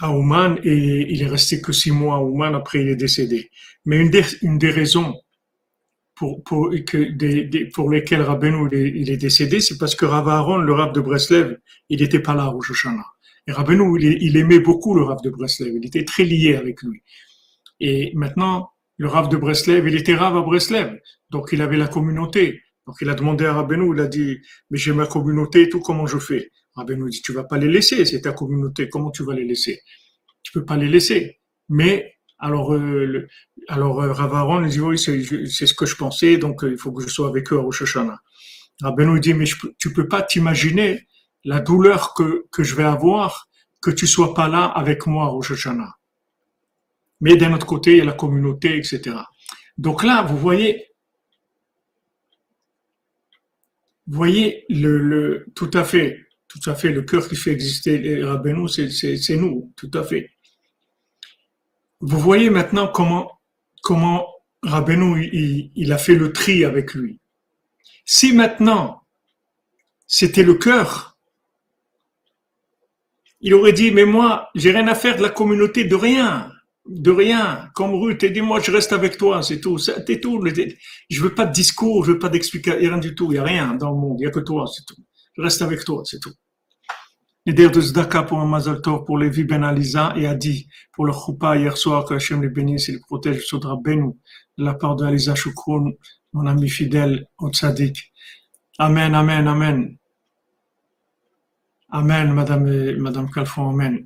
[SPEAKER 1] à Ouman et il est resté que six mois à Ouman, après il est décédé. Mais une des, une des raisons pour, pour, lesquelles Rabbeinu il est, décédé, c'est parce que Rav Aaron, le Rav de Breslev, il n'était pas là au Shoshana. Et Rabbeinu, il, il, aimait beaucoup le Rav de Breslev, il était très lié avec lui. Et maintenant, le Rav de Breslev, il était Rav à Breslev, donc il avait la communauté. Donc il a demandé à Rabbeinu, il a dit, mais j'ai ma communauté et tout, comment je fais? Rabbi nous dit, tu vas pas les laisser, c'est ta communauté, comment tu vas les laisser Tu peux pas les laisser. Mais, alors, euh, alors euh, Ravaron dit, oui, c'est ce que je pensais, donc euh, il faut que je sois avec eux à Rosh Hashanah. Rabbi nous dit, mais je, tu peux pas t'imaginer la douleur que, que je vais avoir que tu sois pas là avec moi à Rosh Hashanah. Mais d'un autre côté, il y a la communauté, etc. Donc là, vous voyez, vous voyez le, le, tout à fait tout à fait. Le cœur qui fait exister les c'est nous, tout à fait. Vous voyez maintenant comment, comment Rabbeinu, il, il, a fait le tri avec lui. Si maintenant, c'était le cœur, il aurait dit, mais moi, j'ai rien à faire de la communauté, de rien, de rien. Comme Ruth, et dit, moi, je reste avec toi, c'est tout, c'est tout. Je veux pas de discours, je veux pas d'explication, rien du tout, il y a rien dans le monde, il y a que toi, c'est tout. Je reste avec toi, c'est tout. L'idée de Zdaka pour Mazal Tov pour Lévi Ben Aliza et a dit pour le Choupa hier soir que Hachem les bénisse et les protège Sodra Benou de la part de Aliza Shukroun, mon ami fidèle au. Amen, Amen, Amen. Amen, Madame, Madame Calfon, Amen.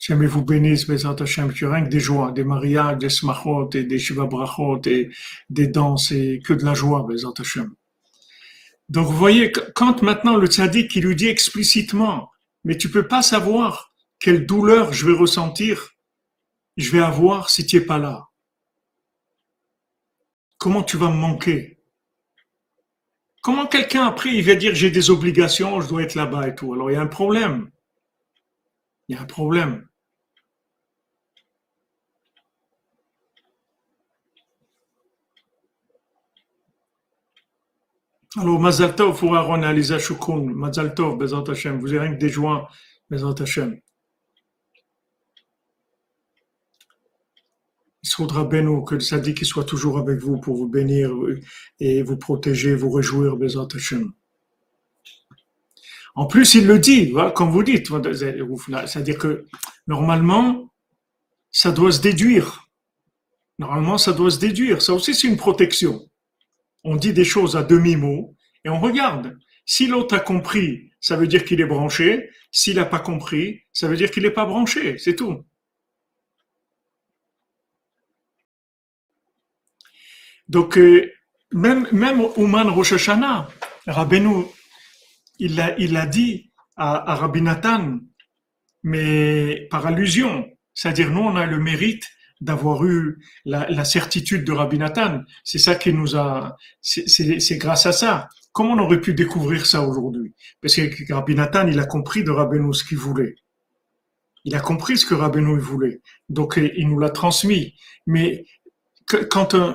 [SPEAKER 1] Hachem vous bénisse, Bezat Hachem, tu rien que des joies, des mariages, des smachot, des shiva brachot, et des danses, et que de la joie, Bezat Hachem. Donc vous voyez, quand maintenant le tzaddik qui lui dit explicitement, mais tu peux pas savoir quelle douleur je vais ressentir, je vais avoir si tu n'es pas là. Comment tu vas me manquer? Comment quelqu'un après il va dire j'ai des obligations, je dois être là-bas et tout? Alors il y a un problème. Il y a un problème. Alors, Mazal Tov pour Aaron Aliza Shukun? Mazal. Vous avez rien que des joints, Hashem. Faudra Beno, que le sadique soit toujours avec vous pour vous bénir et vous protéger, vous réjouir, Bezat Hashem. En plus, il le dit, comme vous dites, c'est-à-dire que normalement, ça doit se déduire. Normalement, ça doit se déduire. Ça aussi, c'est une protection on dit des choses à demi-mot et on regarde. Si l'autre a compris, ça veut dire qu'il est branché. S'il n'a pas compris, ça veut dire qu'il n'est pas branché. C'est tout. Donc, euh, même, même Ouman Rosh Hashanah, Rabbeinu, il l'a il dit à, à Rabbi Nathan, mais par allusion. C'est-à-dire, nous, on a le mérite d'avoir eu la, certitude de Rabbi Nathan. C'est ça qui nous a, c'est grâce à ça. Comment on aurait pu découvrir ça aujourd'hui? Parce que Rabbi Nathan, il a compris de Rabbeinu ce qu'il voulait. Il a compris ce que Rabbeinu voulait. Donc, il nous l'a transmis. Mais quand, euh,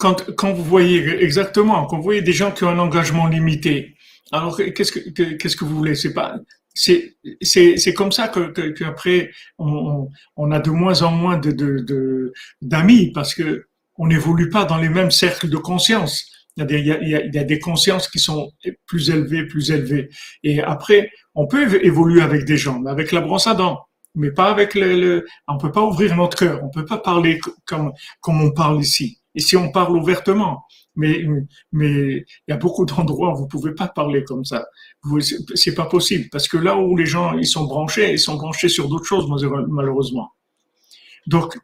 [SPEAKER 1] quand, quand vous voyez exactement, quand vous voyez des gens qui ont un engagement limité, alors qu'est-ce que qu'est-ce que vous voulez? C'est pas c'est c'est comme ça que qu'après on, on, a de moins en moins de d'amis de, parce que on n'évolue pas dans les mêmes cercles de conscience. Il y, a il, y a, il y a des consciences qui sont plus élevées, plus élevées. Et après, on peut évoluer avec des gens, mais avec la brosse à dents, mais pas avec le, le on peut pas ouvrir notre cœur, on peut pas parler comme comme on parle ici. Ici, on parle ouvertement. Mais, il y a beaucoup d'endroits où vous pouvez pas parler comme ça. C'est pas possible. Parce que là où les gens, ils sont branchés, ils sont branchés sur d'autres choses, malheureusement. Donc,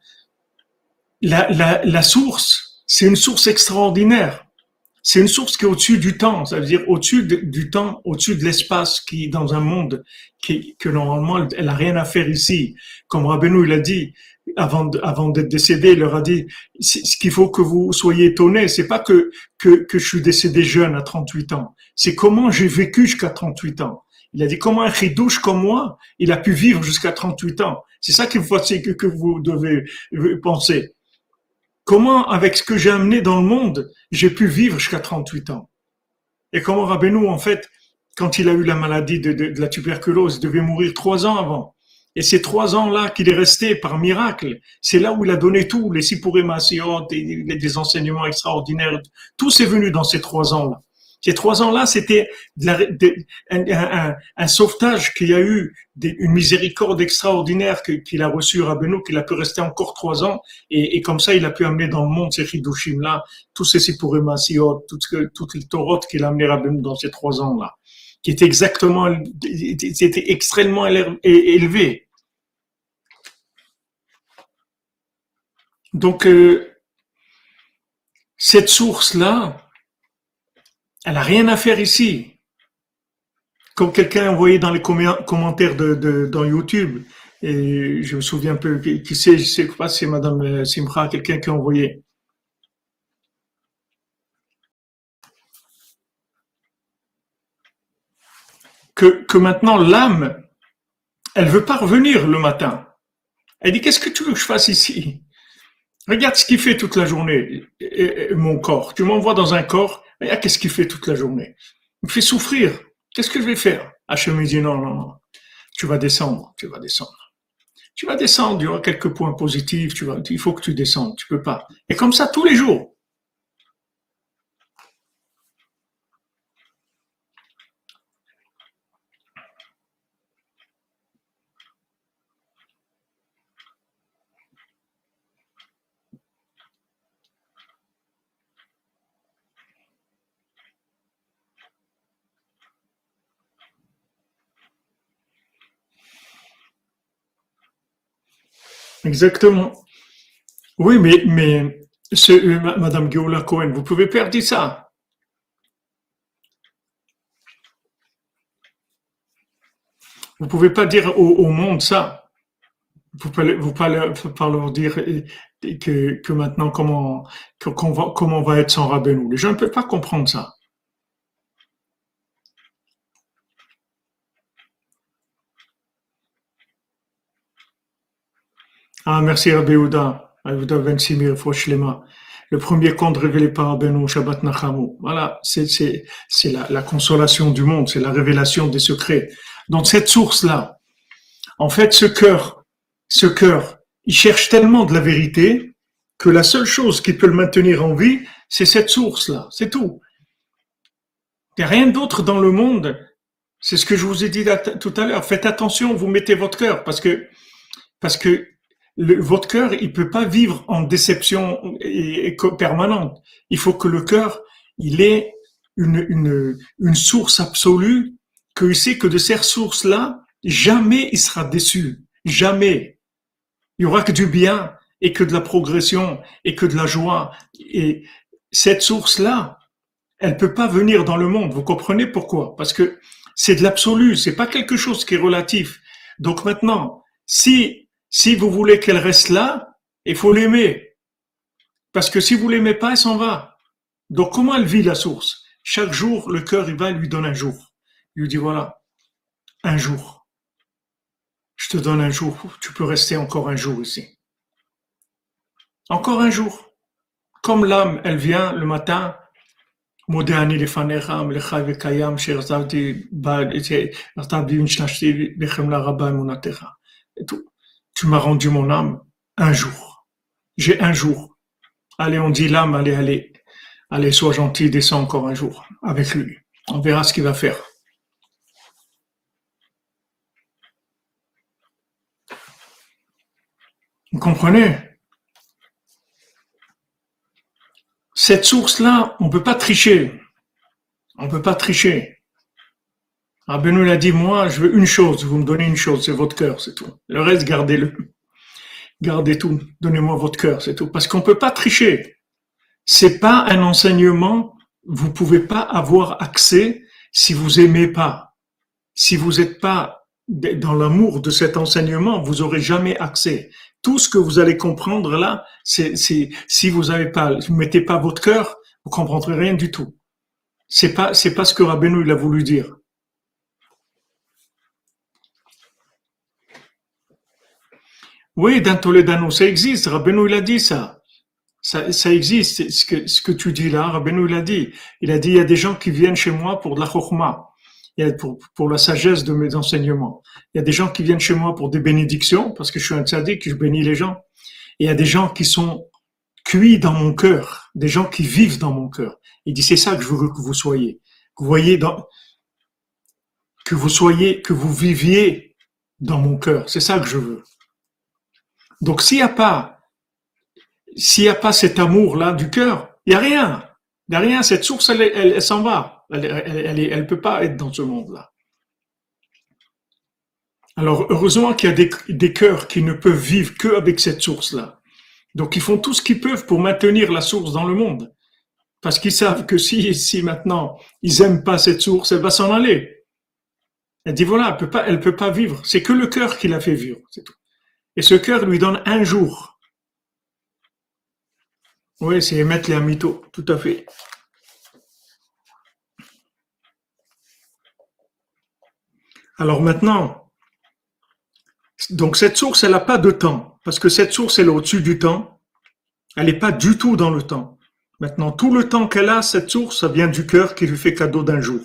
[SPEAKER 1] la, source, c'est une source extraordinaire. C'est une source qui est au-dessus du temps, ça veut dire au-dessus du temps, au-dessus de l'espace, qui dans un monde qui, que normalement elle a rien à faire ici. Comme Rabbeinu il a dit, avant, avant d'être décédé, il leur a dit, ce qu'il faut que vous soyez étonnés, c'est pas que, que, que je suis décédé jeune à 38 ans, c'est comment j'ai vécu jusqu'à 38 ans. Il a dit comment un chidouche comme moi, il a pu vivre jusqu'à 38 ans. C'est ça qu'il faut que, que vous devez penser. Comment, avec ce que j'ai amené dans le monde, j'ai pu vivre jusqu'à 38 ans? Et comment Rabbeinu, en fait, quand il a eu la maladie de, de, de la tuberculose, il devait mourir trois ans avant. Et ces trois ans-là qu'il est resté par miracle, c'est là où il a donné tout, les Sipurimasiot, et des enseignements extraordinaires. Tout s'est venu dans ces trois ans-là. Ces trois ans-là, c'était un, sauvetage qu'il y a eu, une miséricorde extraordinaire qu'il a reçue Rabbeinu, qu'il a pu rester encore trois ans, et, comme ça, il a pu amener dans le monde ces Hidushim-là, tous ces Sipurimasiot, toutes, toutes les Torot qu'il a amené Rabbeinu dans ces trois ans-là, qui étaient exactement, c'était extrêmement élevé. Donc, euh, cette source-là, elle n'a rien à faire ici. Comme quelqu'un a envoyé dans les commentaires de, dans YouTube, et je me souviens un peu, qui c'est, je sais pas, c'est Madame euh, Simra, quelqu'un qui a envoyé. Que, que maintenant l'âme, elle veut pas revenir le matin. Elle dit, qu'est-ce que tu veux que je fasse ici? Regarde ce qu'il fait toute la journée, mon corps. Tu m'envoies dans un corps, regarde qu'est-ce qu'il fait toute la journée? Il me fait souffrir. Qu'est-ce que je vais faire? Hachem me dit non, non, non. Tu vas descendre, tu vas descendre. Tu vas descendre, il y aura quelques points positifs, tu vas, il faut que tu descendes, tu peux pas. Et comme ça tous les jours. Exactement. Oui, mais, mais euh, Madame Géola Cohen, vous pouvez perdre ça. Vous pouvez pas dire au, monde ça. Vous pouvez, pouvez pas leur dire que, que maintenant comment, comment on va être sans Rabbeinu. Les gens ne peuvent pas comprendre ça. Ah, merci Rabbi Yehuda. Le premier conte révélé par Rabbeinu Shabbat Nachamu. Voilà, c'est, c'est, c'est la, la, consolation du monde, c'est la révélation des secrets. Donc cette source-là, en fait, ce cœur, ce cœur, il cherche tellement de la vérité que la seule chose qui peut le maintenir en vie, c'est cette source-là. C'est tout. Il n'y a rien d'autre dans le monde. C'est ce que je vous ai dit tout à l'heure. Faites attention, vous mettez votre cœur parce que, parce que votre cœur, il peut pas vivre en déception permanente. Il faut que le cœur, il ait une, une, une source absolue, qu'il sait que de ces sources-là, jamais il sera déçu. Jamais. Il y aura que du bien et que de la progression et que de la joie. Et cette source-là, elle peut pas venir dans le monde. Vous comprenez pourquoi? Parce que c'est de l'absolu. C'est pas quelque chose qui est relatif. Donc maintenant, si Si vous voulez qu'elle reste là, il faut l'aimer. Parce que si vous l'aimez pas, elle s'en va. Donc comment elle vit la source? Chaque jour, le cœur, il va lui donner un jour. Il lui dit, voilà, un jour. Je te donne un jour. Tu peux rester encore un jour ici. Encore un jour. Comme l'âme, elle vient le matin, tu m'as rendu mon âme un jour. J'ai un jour. Allez, on dit l'âme, allez, allez, allez, sois gentil, descends encore un jour avec lui. On verra ce qu'il va faire. Vous comprenez? Cette source-là, on ne peut pas tricher. On ne peut pas tricher. Rabbeinu a dit, moi, je veux une chose, vous me donnez une chose, c'est votre cœur, c'est tout. Le reste, gardez-le. Gardez tout. Donnez-moi votre cœur, c'est tout. Parce qu'on peut pas tricher. C'est pas un enseignement. Vous pouvez pas avoir accès si vous aimez pas. Si vous n'êtes pas dans l'amour de cet enseignement, vous aurez jamais accès. Tout ce que vous allez comprendre là, c'est, si vous avez pas, vous mettez pas votre cœur, vous comprendrez rien du tout. C'est pas, c'est pas ce que Rabbeinu il a voulu dire. Oui, dans Toledano, ça existe. Rabbeinu, il a dit ça. Ça, existe. Ce que, ce que tu dis là, Rabbeinu, il a dit. Il a dit, il y a des gens qui viennent chez moi pour de la chokma, pour, pour la sagesse de mes enseignements. Il y a des gens qui viennent chez moi pour des bénédictions, parce que je suis un tzaddik, je bénis les gens. Et il y a des gens qui sont cuits dans mon cœur, des gens qui vivent dans mon cœur. Il dit, c'est ça que je veux que vous soyez. Que vous dans, que vous soyez, que vous viviez dans mon cœur. C'est ça que je veux. Donc s'il n'y a pas, s'il y a pas cet amour-là du cœur, il n'y a rien. Il n'y a rien. Cette source, elle, s'en va. Elle elle, peut pas être dans ce monde-là. Alors, heureusement qu'il y a des, cœurs qui ne peuvent vivre qu'avec cette source-là. Donc, ils font tout ce qu'ils peuvent pour maintenir la source dans le monde. Parce qu'ils savent que si, si maintenant, ils aiment pas cette source, elle va s'en aller. Elle dit, voilà, elle peut pas, peut pas vivre. C'est que le cœur qui la fait vivre. C'est tout. Et ce cœur lui donne un jour. Oui, c'est émettre les tout à fait. Alors maintenant, donc cette source, elle n'a pas de temps, parce que cette source, elle est au-dessus du temps. Elle n'est pas du tout dans le temps. Maintenant, tout le temps qu'elle a, cette source, ça vient du cœur qui lui fait cadeau d'un jour.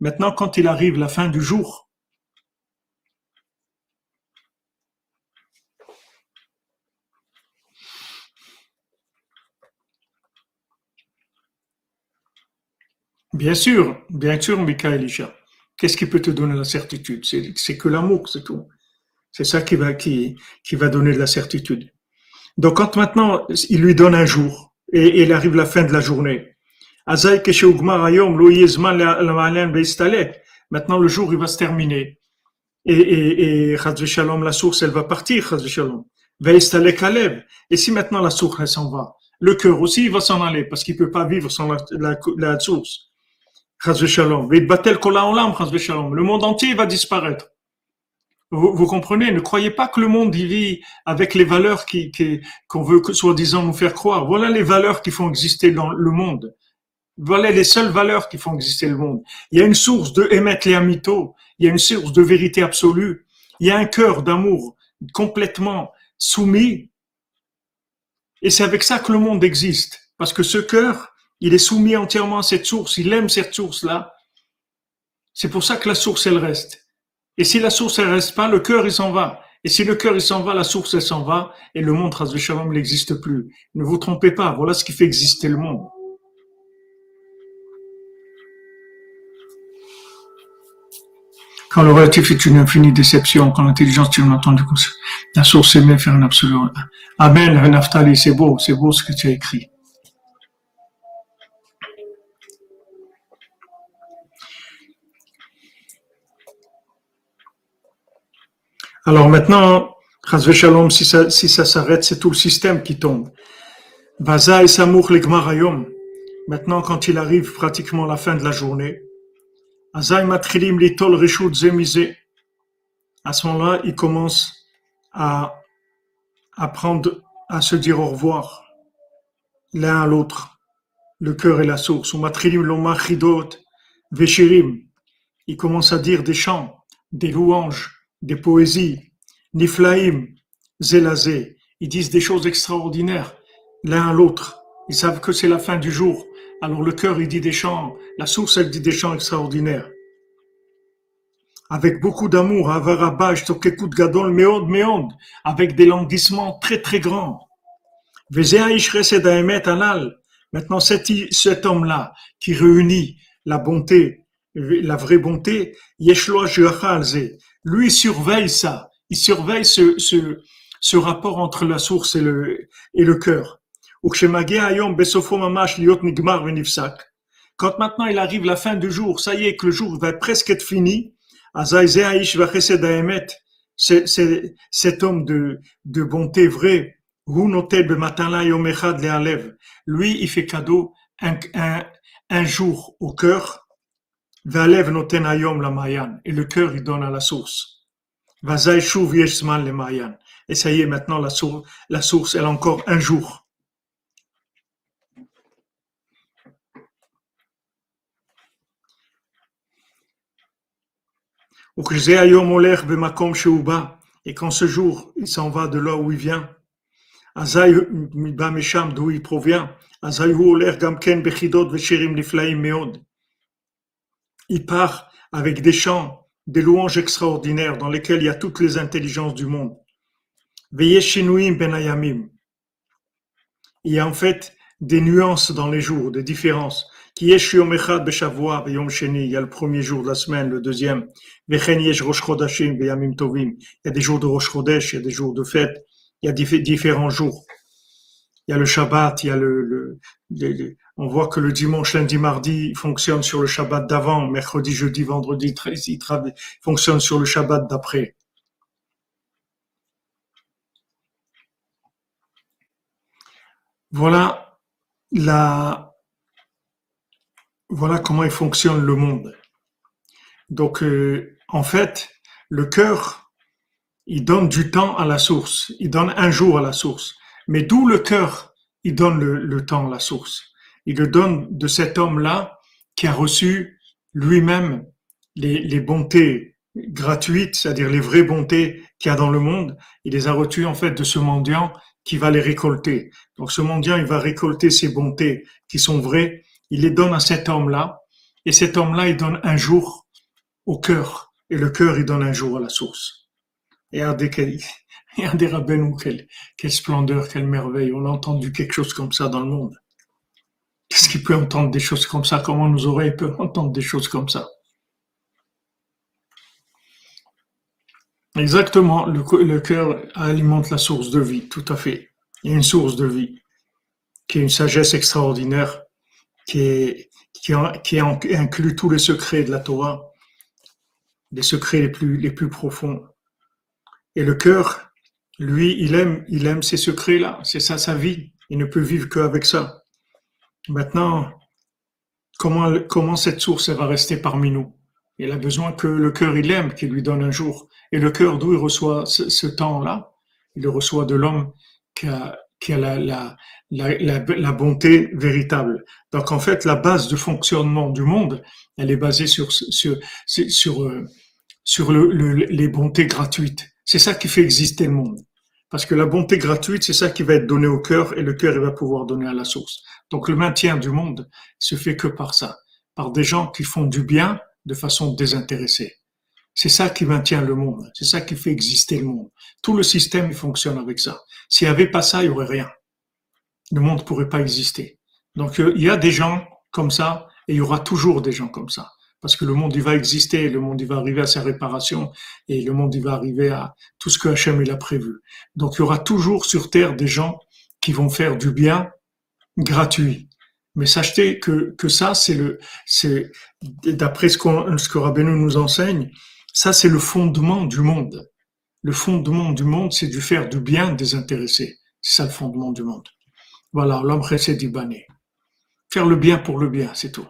[SPEAKER 1] Maintenant, quand il arrive la fin du jour, Bien sûr, bien sûr, Mika Elisha. Qu'est-ce qui peut te donner la certitude? C'est que l'amour, c'est tout. C'est ça qui va, qui, qui va donner de la certitude. Donc quand maintenant il lui donne un jour et, il arrive la fin de la journée, maintenant le jour il va se terminer et, et, et la source elle va partir. Et si maintenant la source elle s'en va, le cœur aussi il va s'en aller parce qu'il peut pas vivre sans la, la source. Le monde entier va disparaître. Vous, comprenez Ne croyez pas que le monde y vit avec les valeurs qui, qu'on veut soi-disant nous faire croire. Voilà les valeurs qui font exister dans le monde. Voilà les seules valeurs qui font exister le monde. Il y a une source de émettre les amitos. Il y a une source de vérité absolue. Il y a un cœur d'amour complètement soumis. Et c'est avec ça que le monde existe. Parce que ce cœur, il est soumis entièrement à cette source, il aime cette source-là. C'est pour ça que la source, elle reste. Et si la source, elle reste pas, le cœur, il s'en va. Et si le cœur, il s'en va, la source, elle s'en va, et le monde, de Shalom, n'existe plus. Ne vous trompez pas, voilà ce qui fait exister le monde. Quand le relatif est une infinie déception, quand l'intelligence tient entendu la source aimée faire un absolu. Amen, Naftali, c'est beau, c'est beau ce que tu as écrit. Alors maintenant, Shalom, si ça, si ça s'arrête, c'est tout le système qui tombe. Vaza et Samour Legmarayom. Maintenant, quand il arrive pratiquement la fin de la journée, Azaï Matrilim Litol Rishut Zemizé. à ce moment-là, il commence à apprendre à se dire au revoir l'un à l'autre, le cœur et la source. Il commence à dire des chants, des louanges, des poésies, niflaim, zelazé. Ils disent des choses extraordinaires l'un à l'autre. Ils savent que c'est la fin du jour. Alors le cœur, il dit des chants, la source, elle dit des chants extraordinaires. Avec beaucoup d'amour, gadol, meod, meod, avec des languissements très très grands. Maintenant, cet, cet homme-là qui réunit la bonté, la vraie bonté, lui surveille ça. Il surveille ce, ce, ce rapport entre la source et le, et le cœur. Quand maintenant il arrive la fin du jour, ça y est que le jour va presque être fini, cet homme de, de bonté vraie, lui, il fait cadeau un, un, un jour au cœur, et le cœur, donne à la source. Et ça y est, maintenant, la source, la encore un jour. Et quand ce jour, il s'en va de là où il vient, d'où il provient, il part avec des chants, des louanges extraordinaires dans lesquels il y a toutes les intelligences du monde. Ben il y a en fait des nuances dans les jours, des différences. Qui il y a le premier jour de la semaine, le deuxième. Il y a des jours de Rosh Chodesh, il y a des jours de fête, il y a différents jours. Il y a le Shabbat, il y a le, on voit que le dimanche, lundi, mardi fonctionne sur le Shabbat d'avant, mercredi, jeudi, vendredi, il fonctionne sur le Shabbat d'après. Voilà la, voilà comment il fonctionne le monde. Donc, euh, en fait, le cœur, il donne du temps à la source, il donne un jour à la source. Mais d'où le cœur, il donne le, temps à la source? Il le donne de cet homme-là qui a reçu lui-même les, les bontés gratuites, c'est-à-dire les vraies bontés qu'il y a dans le monde. Il les a reçues en fait de ce mendiant qui va les récolter. Donc ce mendiant, il va récolter ces bontés qui sont vraies il les donne à cet homme-là, et cet homme-là, il donne un jour au cœur, et le cœur, il donne un jour à la source. Et quel, regardez Rabbeinu, quelle, quelle splendeur, quelle merveille. On a entendu quelque chose comme ça dans le monde. Qu'est-ce qui peut entendre des choses comme ça? Comment nos oreilles peuvent entendre des choses comme ça? Exactement, le, cœur alimente la source de vie, tout à fait. Il y a une source de vie qui est une sagesse extraordinaire qui, inclut tous les secrets de la Torah, les secrets les plus, les plus profonds. Et le cœur, lui, il aime, il aime ces secrets-là. C'est ça sa vie. Il ne peut vivre qu'avec ça. Maintenant, comment, comment cette source va rester parmi nous? Il a besoin que le cœur, il aime, qu'il lui donne un jour. Et le cœur, d'où il reçoit ce, temps-là? Il le reçoit de l'homme qui a, qui a la, la, la, la, bonté véritable. Donc en fait, la base de fonctionnement du monde, elle est basée sur sur sur euh, sur le, les bontés gratuites. C'est ça qui fait exister le monde. Parce que la bonté gratuite, c'est ça qui va être donné au cœur et le cœur il va pouvoir donner à la source. Donc le maintien du monde se fait que par ça, par des gens qui font du bien de façon désintéressée. C'est ça qui maintient le monde, c'est ça qui fait exister le monde. Tout le système fonctionne avec ça. S'il n'y avait pas ça, il n'y aurait rien le monde ne pourrait pas exister. Donc euh, il y a des gens comme ça et il y aura toujours des gens comme ça. Parce que le monde, il va exister, le monde, il va arriver à sa réparation et le monde, il va arriver à tout ce que Hachem, il a prévu. Donc il y aura toujours sur Terre des gens qui vont faire du bien gratuit. Mais sachez que, que ça, c'est le, c'est, d'après ce, qu'on, ce que Rabbeinu nous enseigne, ça, c'est le fondement du monde. Le fondement du monde, c'est du faire du bien désintéressé. C'est ça le fondement du monde. Voilà, l'homme du bané. Faire le bien pour le bien, c'est tout.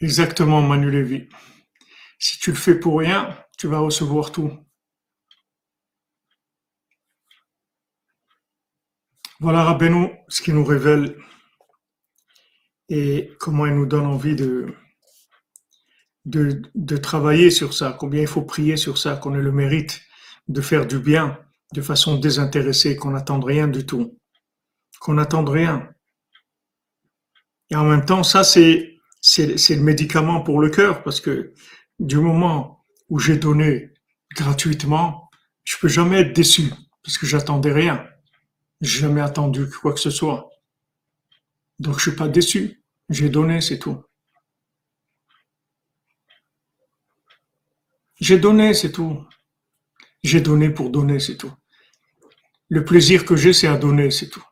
[SPEAKER 1] Exactement, Manu Lévy. Si tu le fais pour rien, tu vas recevoir tout. Voilà Rabbeinu, ce qui nous révèle et comment il nous donne envie de, de, de travailler sur ça, combien il faut prier sur ça, qu'on ait le mérite de faire du bien de façon désintéressée, qu'on n'attende rien du tout, qu'on n'attende rien. Et en même temps, ça, c'est, c'est, le médicament pour le cœur, parce que du moment où j'ai donné gratuitement, je peux jamais être déçu, parce que j'attendais rien. J'ai jamais attendu quoi que ce soit. Donc je suis pas déçu. J'ai donné, c'est tout. J'ai donné, c'est tout. J'ai donné pour donner, c'est tout. Le plaisir que j'ai, c'est à donner, c'est tout.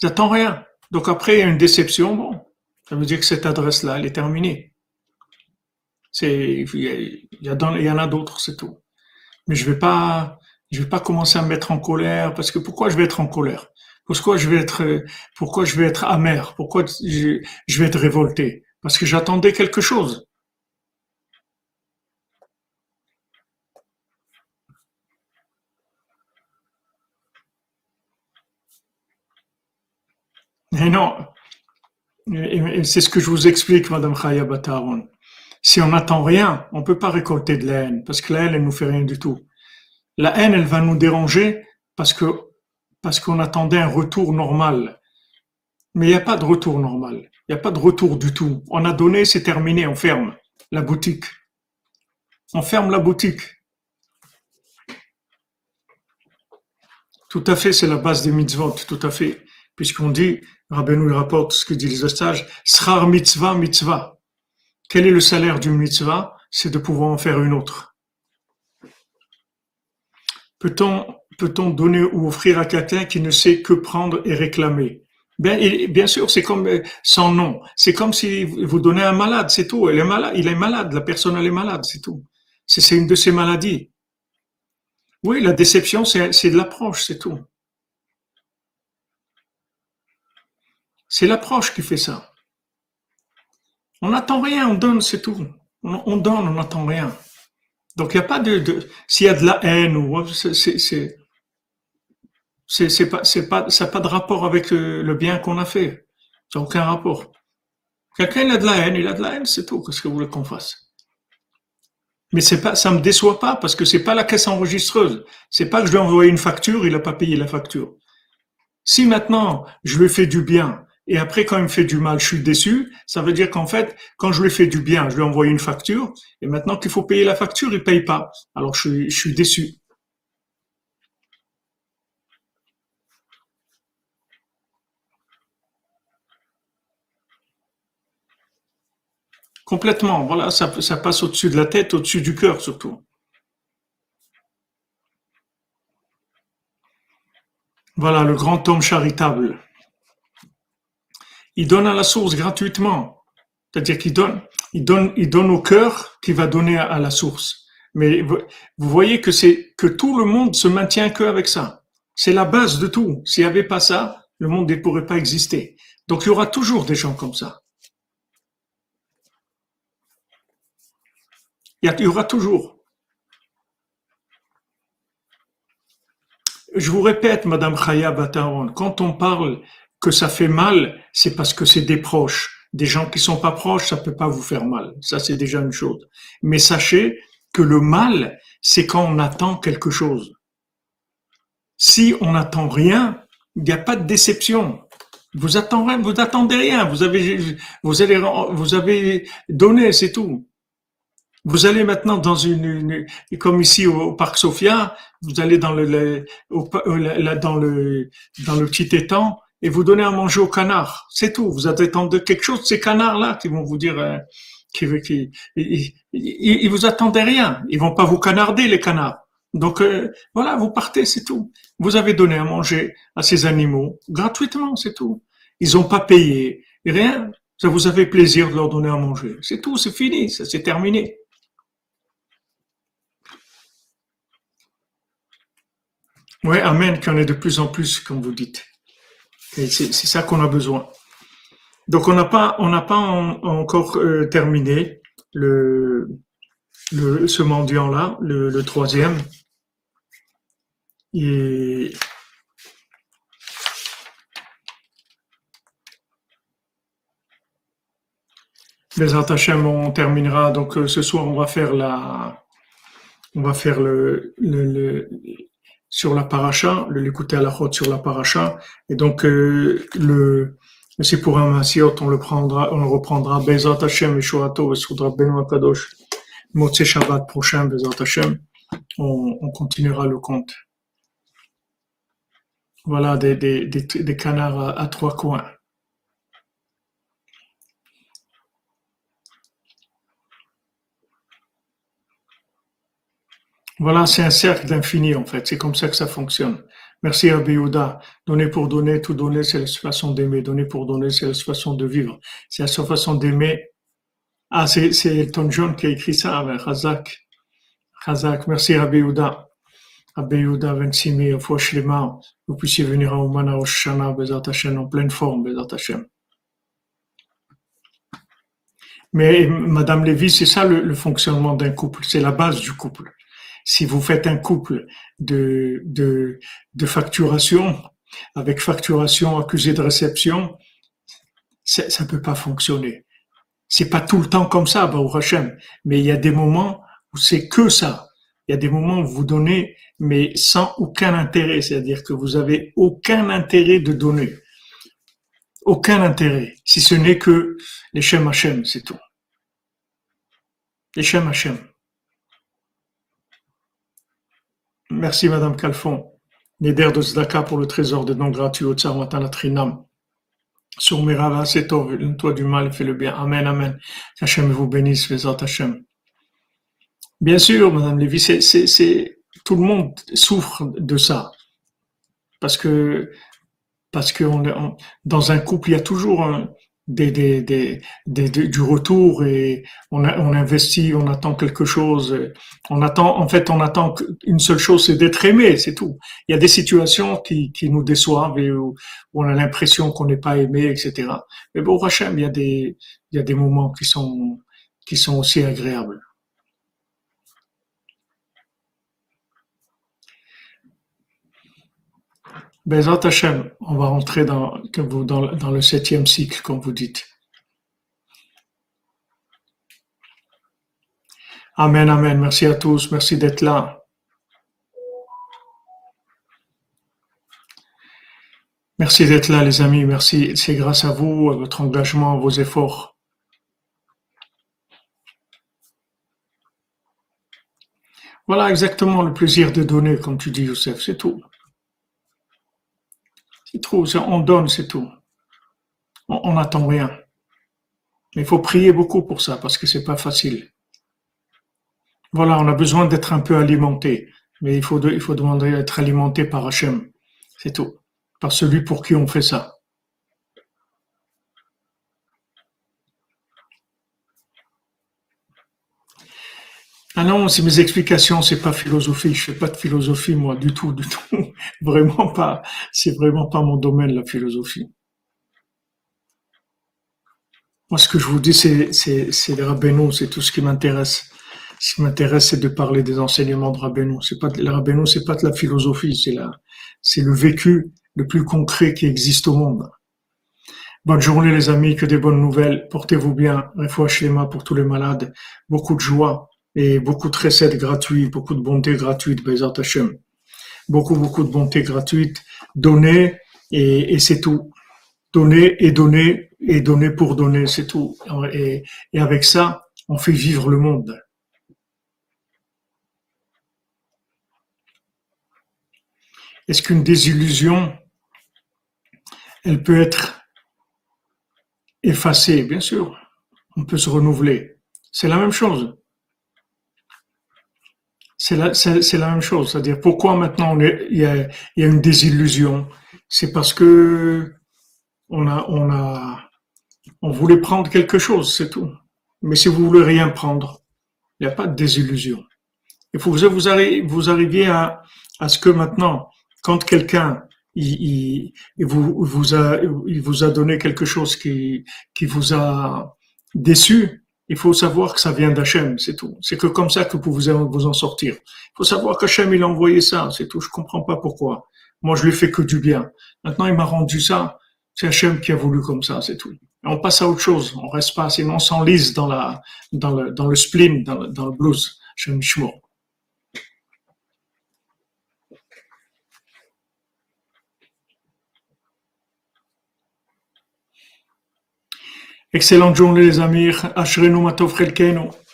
[SPEAKER 1] J'attends rien. Donc après, il y a une déception, bon, ça veut dire que cette adresse-là, elle est terminée. Il y, en a d'autres, c'est tout. Mais je vais pas, je vais pas commencer à me mettre en colère, parce que pourquoi je vais être en colère? Pourquoi je vais être, pourquoi je vais être amer? Pourquoi je, je vais être révolté? Parce que j'attendais quelque chose. Mais non, c'est ce que je vous explique, Madame Chaya Bataron. Si on n'attend rien, on ne peut pas récolter de la haine, parce que la haine, elle nous fait rien du tout. La haine, elle va nous déranger parce que parce qu'on attendait un retour normal. Mais il n'y a pas de retour normal. Il n'y a pas de retour du tout. On a donné, c'est terminé, on ferme la boutique. On ferme la boutique. Tout à fait, c'est la base des mitzvot, tout à fait. Puisqu'on dit, Rabbeinu rapporte ce que disent les sages, Srar mitzvah mitzvah. Quel est le salaire d'une mitzvah? C'est de pouvoir en faire une autre. Peut-on donner ou offrir à quelqu'un qui ne sait que prendre et réclamer? Bien, sûr, c'est comme euh, son nom. C'est comme si vous donnez un malade, c'est tout. Il est malade, la personne est malade, c'est tout. C'est une de ses maladies. Oui, la déception, c'est de l'approche, c'est tout. C'est l'approche qui fait ça. On n'attend rien, on donne, c'est tout. On, donne, on n'attend rien. Donc il n'y a pas de, s'il y a de la haine ou c'est c'est pas c'est pas ça n'a pas de rapport avec le, bien qu'on a fait. Ça n'a aucun rapport. Quelqu'un a de la haine, il a de la haine, c'est tout. Qu'est-ce que vous voulez qu'on fasse? Mais c'est pas, ça me déçoit pas parce que c'est pas la caisse enregistreuse. C'est pas que je lui ai envoyé une facture, il a pas payé la facture. Si maintenant je lui fais du bien et après, quand il me fait du mal, je suis déçu. Ça veut dire qu'en fait, quand je lui fais du bien, je lui envoie une facture. Et maintenant qu'il faut payer la facture, il paye pas. Alors, je suis, je suis déçu. Complètement. Voilà, ça, ça passe au-dessus de la tête, au-dessus du cœur surtout. Voilà, le grand homme charitable il donne à la source gratuitement. C'est-à-dire qu'il donne, au cœur qui va donner à, la source. Mais vous, voyez que c'est que tout le monde se maintient que avec ça. C'est la base de tout. S'il n'y avait pas ça, le monde ne pourrait pas exister. Donc il y aura toujours des gens comme ça. Il y, aura toujours. Je vous répète, Madame Chaya Bataron, quand on parle que ça fait mal, c'est parce que c'est des proches. Des gens qui sont pas proches, ça peut pas vous faire mal. Ça, c'est déjà une chose. Mais sachez que le mal, c'est quand on attend quelque chose. Si on n'attend rien, il n'y a pas de déception. Vous attendez, rien. Vous avez, vous allez, vous avez donné, c'est tout. Vous allez maintenant dans une, comme ici au, parc Sophia, vous allez dans le, dans le, dans le petit étang, et vous donnez à manger aux canards. C'est tout. Vous attendez quelque chose ces canards-là qui vont vous dire, euh, ils, vous attendez rien. Ils vont pas vous canarder, les canards. Donc euh, voilà, vous partez, c'est tout. Vous avez donné à manger à ces animaux gratuitement, c'est tout. Ils ont pas payé, rien. Ça vous avez plaisir de leur donner à manger. C'est tout, c'est fini, ça c'est terminé. Oui, amen, qu'il y en ait de plus en plus, comme vous dites. C'est ça qu'on a besoin. Donc on n'a pas, on pas encore euh, terminé le, le, ce mendiant-là, le, le, troisième. Et les Hachem, on terminera. Donc euh, ce soir, on va faire la, on va faire le, le sur la paracha, le l'écouter à la route sur la paracha. Et donc euh, le c'est pour un Masiot, on le prendra, on le reprendra. Bezat Hashem, Eshoato, Soudra Benoît Kadosh. Motse Shabbat prochain, Bezat Hashem. On, on continuera le compte. Voilà des, des, des, des canards à, à trois coins. Voilà, c'est un cercle d'infini en fait. C'est comme ça que ça fonctionne. Merci Yehuda. Donner pour donner, tout donner, c'est la façon d'aimer. Donner pour donner, c'est la façon de vivre. C'est la façon d'aimer. Ah, c'est, Elton John qui a écrit ça avec Razak. Razak. Merci Rabbi Yehuda. Rabbi Yehuda, 26 000 fois Shlema. Vous puissiez venir à Oman, à Oshana, Bezat en pleine forme, Bezat. Mais Madame Lévy, c'est ça le fonctionnement d'un couple. C'est la base du couple si vous faites un couple de, de, de facturation, avec facturation accusée de réception, ça ne peut pas fonctionner. C'est pas tout le temps comme ça, au Hachem, mais il y a des moments où c'est que ça. Il y a des moments où vous donnez, mais sans aucun intérêt, c'est-à-dire que vous avez aucun intérêt de donner. Aucun intérêt, si ce n'est que les Shem Hachem, c'est tout. Les Shem Hachem. Merci Madame Calfon. Neder de Zdaka pour le trésor des dons gratuits au Tsar Trinam. Sur Mirava, c'est toi du mal, fais le bien. Amen, Amen. Hachem vous bénisse, les Hachem. Bien sûr, Madame Lévy, tout le monde souffre de ça. Parce que, parce que dans un couple, il y a toujours un, des, des, des, du retour et on, on investit, on attend quelque chose. On attend, en fait, on attend une seule chose, c'est d'être aimé, c'est tout. Il y a des situations qui, qui nous déçoivent et où, on a l'impression qu'on n'est pas aimé, etc. Mais bon, Rachem, il y a des, il y a des moments qui sont, qui sont aussi agréables. Bezat Hashem, on va rentrer dans le septième cycle, comme vous dites. Amen, amen. Merci à tous. Merci d'être là. Merci d'être là, les amis. Merci. C'est grâce à vous, à votre engagement, à vos efforts. Voilà exactement le plaisir de donner, comme tu dis, Youssef. C'est tout. C'est trop, on donne, c'est tout. On n'attend rien. Mais il faut prier beaucoup pour ça, parce que c'est pas facile. Voilà, on a besoin d'être un peu alimenté. Mais il faut, il faut demander d'être alimenté par Hachem. C'est tout. Par celui pour qui on fait ça. Ah non, c'est mes explications, c'est pas philosophie. Je fais pas de philosophie, moi, du tout, du tout. Vraiment pas. C'est vraiment pas mon domaine, la philosophie. Moi, ce que je vous dis, c'est, les rabbinaux, c'est tout ce qui m'intéresse. Ce qui m'intéresse, c'est de parler des enseignements de rabbinaux. C'est pas, les rabbinaux, c'est pas de la philosophie, c'est la, c'est le vécu le plus concret qui existe au monde. Bonne journée, les amis, que des bonnes nouvelles. Portez-vous bien. Refouach pour tous les malades. Beaucoup de joie et beaucoup de recettes gratuites, beaucoup de bonté gratuite, Bezat Hashem. Beaucoup, beaucoup de bonté gratuite. Donner et, c'est tout. Donner et donner et donner pour donner, c'est tout. Et avec ça, on fait vivre le monde. Est-ce qu'une désillusion, elle peut être effacée? Bien sûr, on peut se renouveler. C'est la même chose c'est la, la même chose. C'est-à-dire, pourquoi maintenant il, y a, il y a une désillusion? C'est parce que on a, on a, on voulait prendre quelque chose, c'est tout. Mais si vous voulez rien prendre, il n'y a pas de désillusion. Il faut que vous, arriviez à, à ce que maintenant, quand quelqu'un il, vous, vous a, il vous a donné quelque chose qui, qui vous a déçu, il faut savoir que ça vient d'Hachem, c'est tout. C'est que comme ça que vous pouvez vous en sortir. Il faut savoir qu'Hachem, il a envoyé ça, c'est tout. Je comprends pas pourquoi. Moi, je lui fais que du bien. Maintenant, il m'a rendu ça. C'est Hachem qui a voulu comme ça, c'est tout. on passe à autre chose. On reste pas, sinon on s'enlise dans la, dans le, dans le spleen, dans le, dans le blues. Hachem Excellente journée les amis,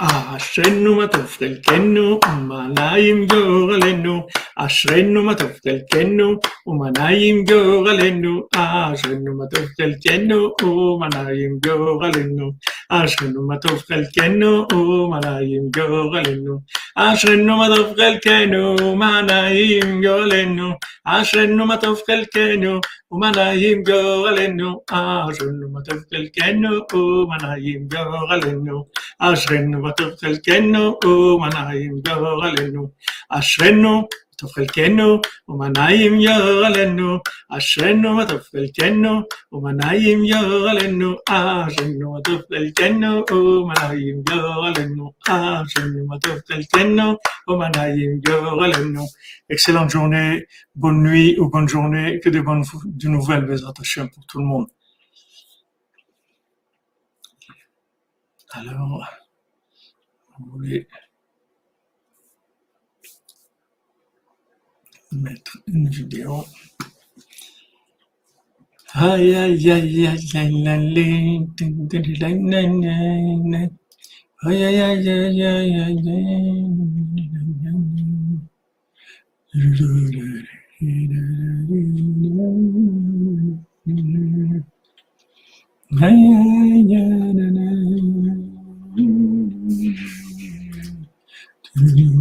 [SPEAKER 1] Ashrenu matuf del kenu, umanayim yo galenu. Ashrenu matuf del kenu, umanayim yo galenu. Ashrenu matuf del kenu, umanayim yo galenu. Ashrenu matuf del kenu, umanayim yo galenu. Ashrenu matuf del kenu, umanayim yo galenu. Ashrenu matuf kenu, umanayim yo galenu. Ashrenu matuf del kenu, umanayim yo galenu. Ashrenu וטוב חלקנו ומנעים גורלנו, אשרנו וטוב חלקנו ומנעים גורלנו, אשרנו וטוב חלקנו ומנעים גורלנו, אשרנו וטוב חלקנו ומנעים גורלנו, אשרנו וטוב חלקנו ומנעים גורלנו. Excellente journée, bonne nuit ou bonne journée, que de bonnes de nouvelles, Bezrat Hashem, pour tout le monde. Alors, vous voulez mettre une vidéo. Mm-hmm.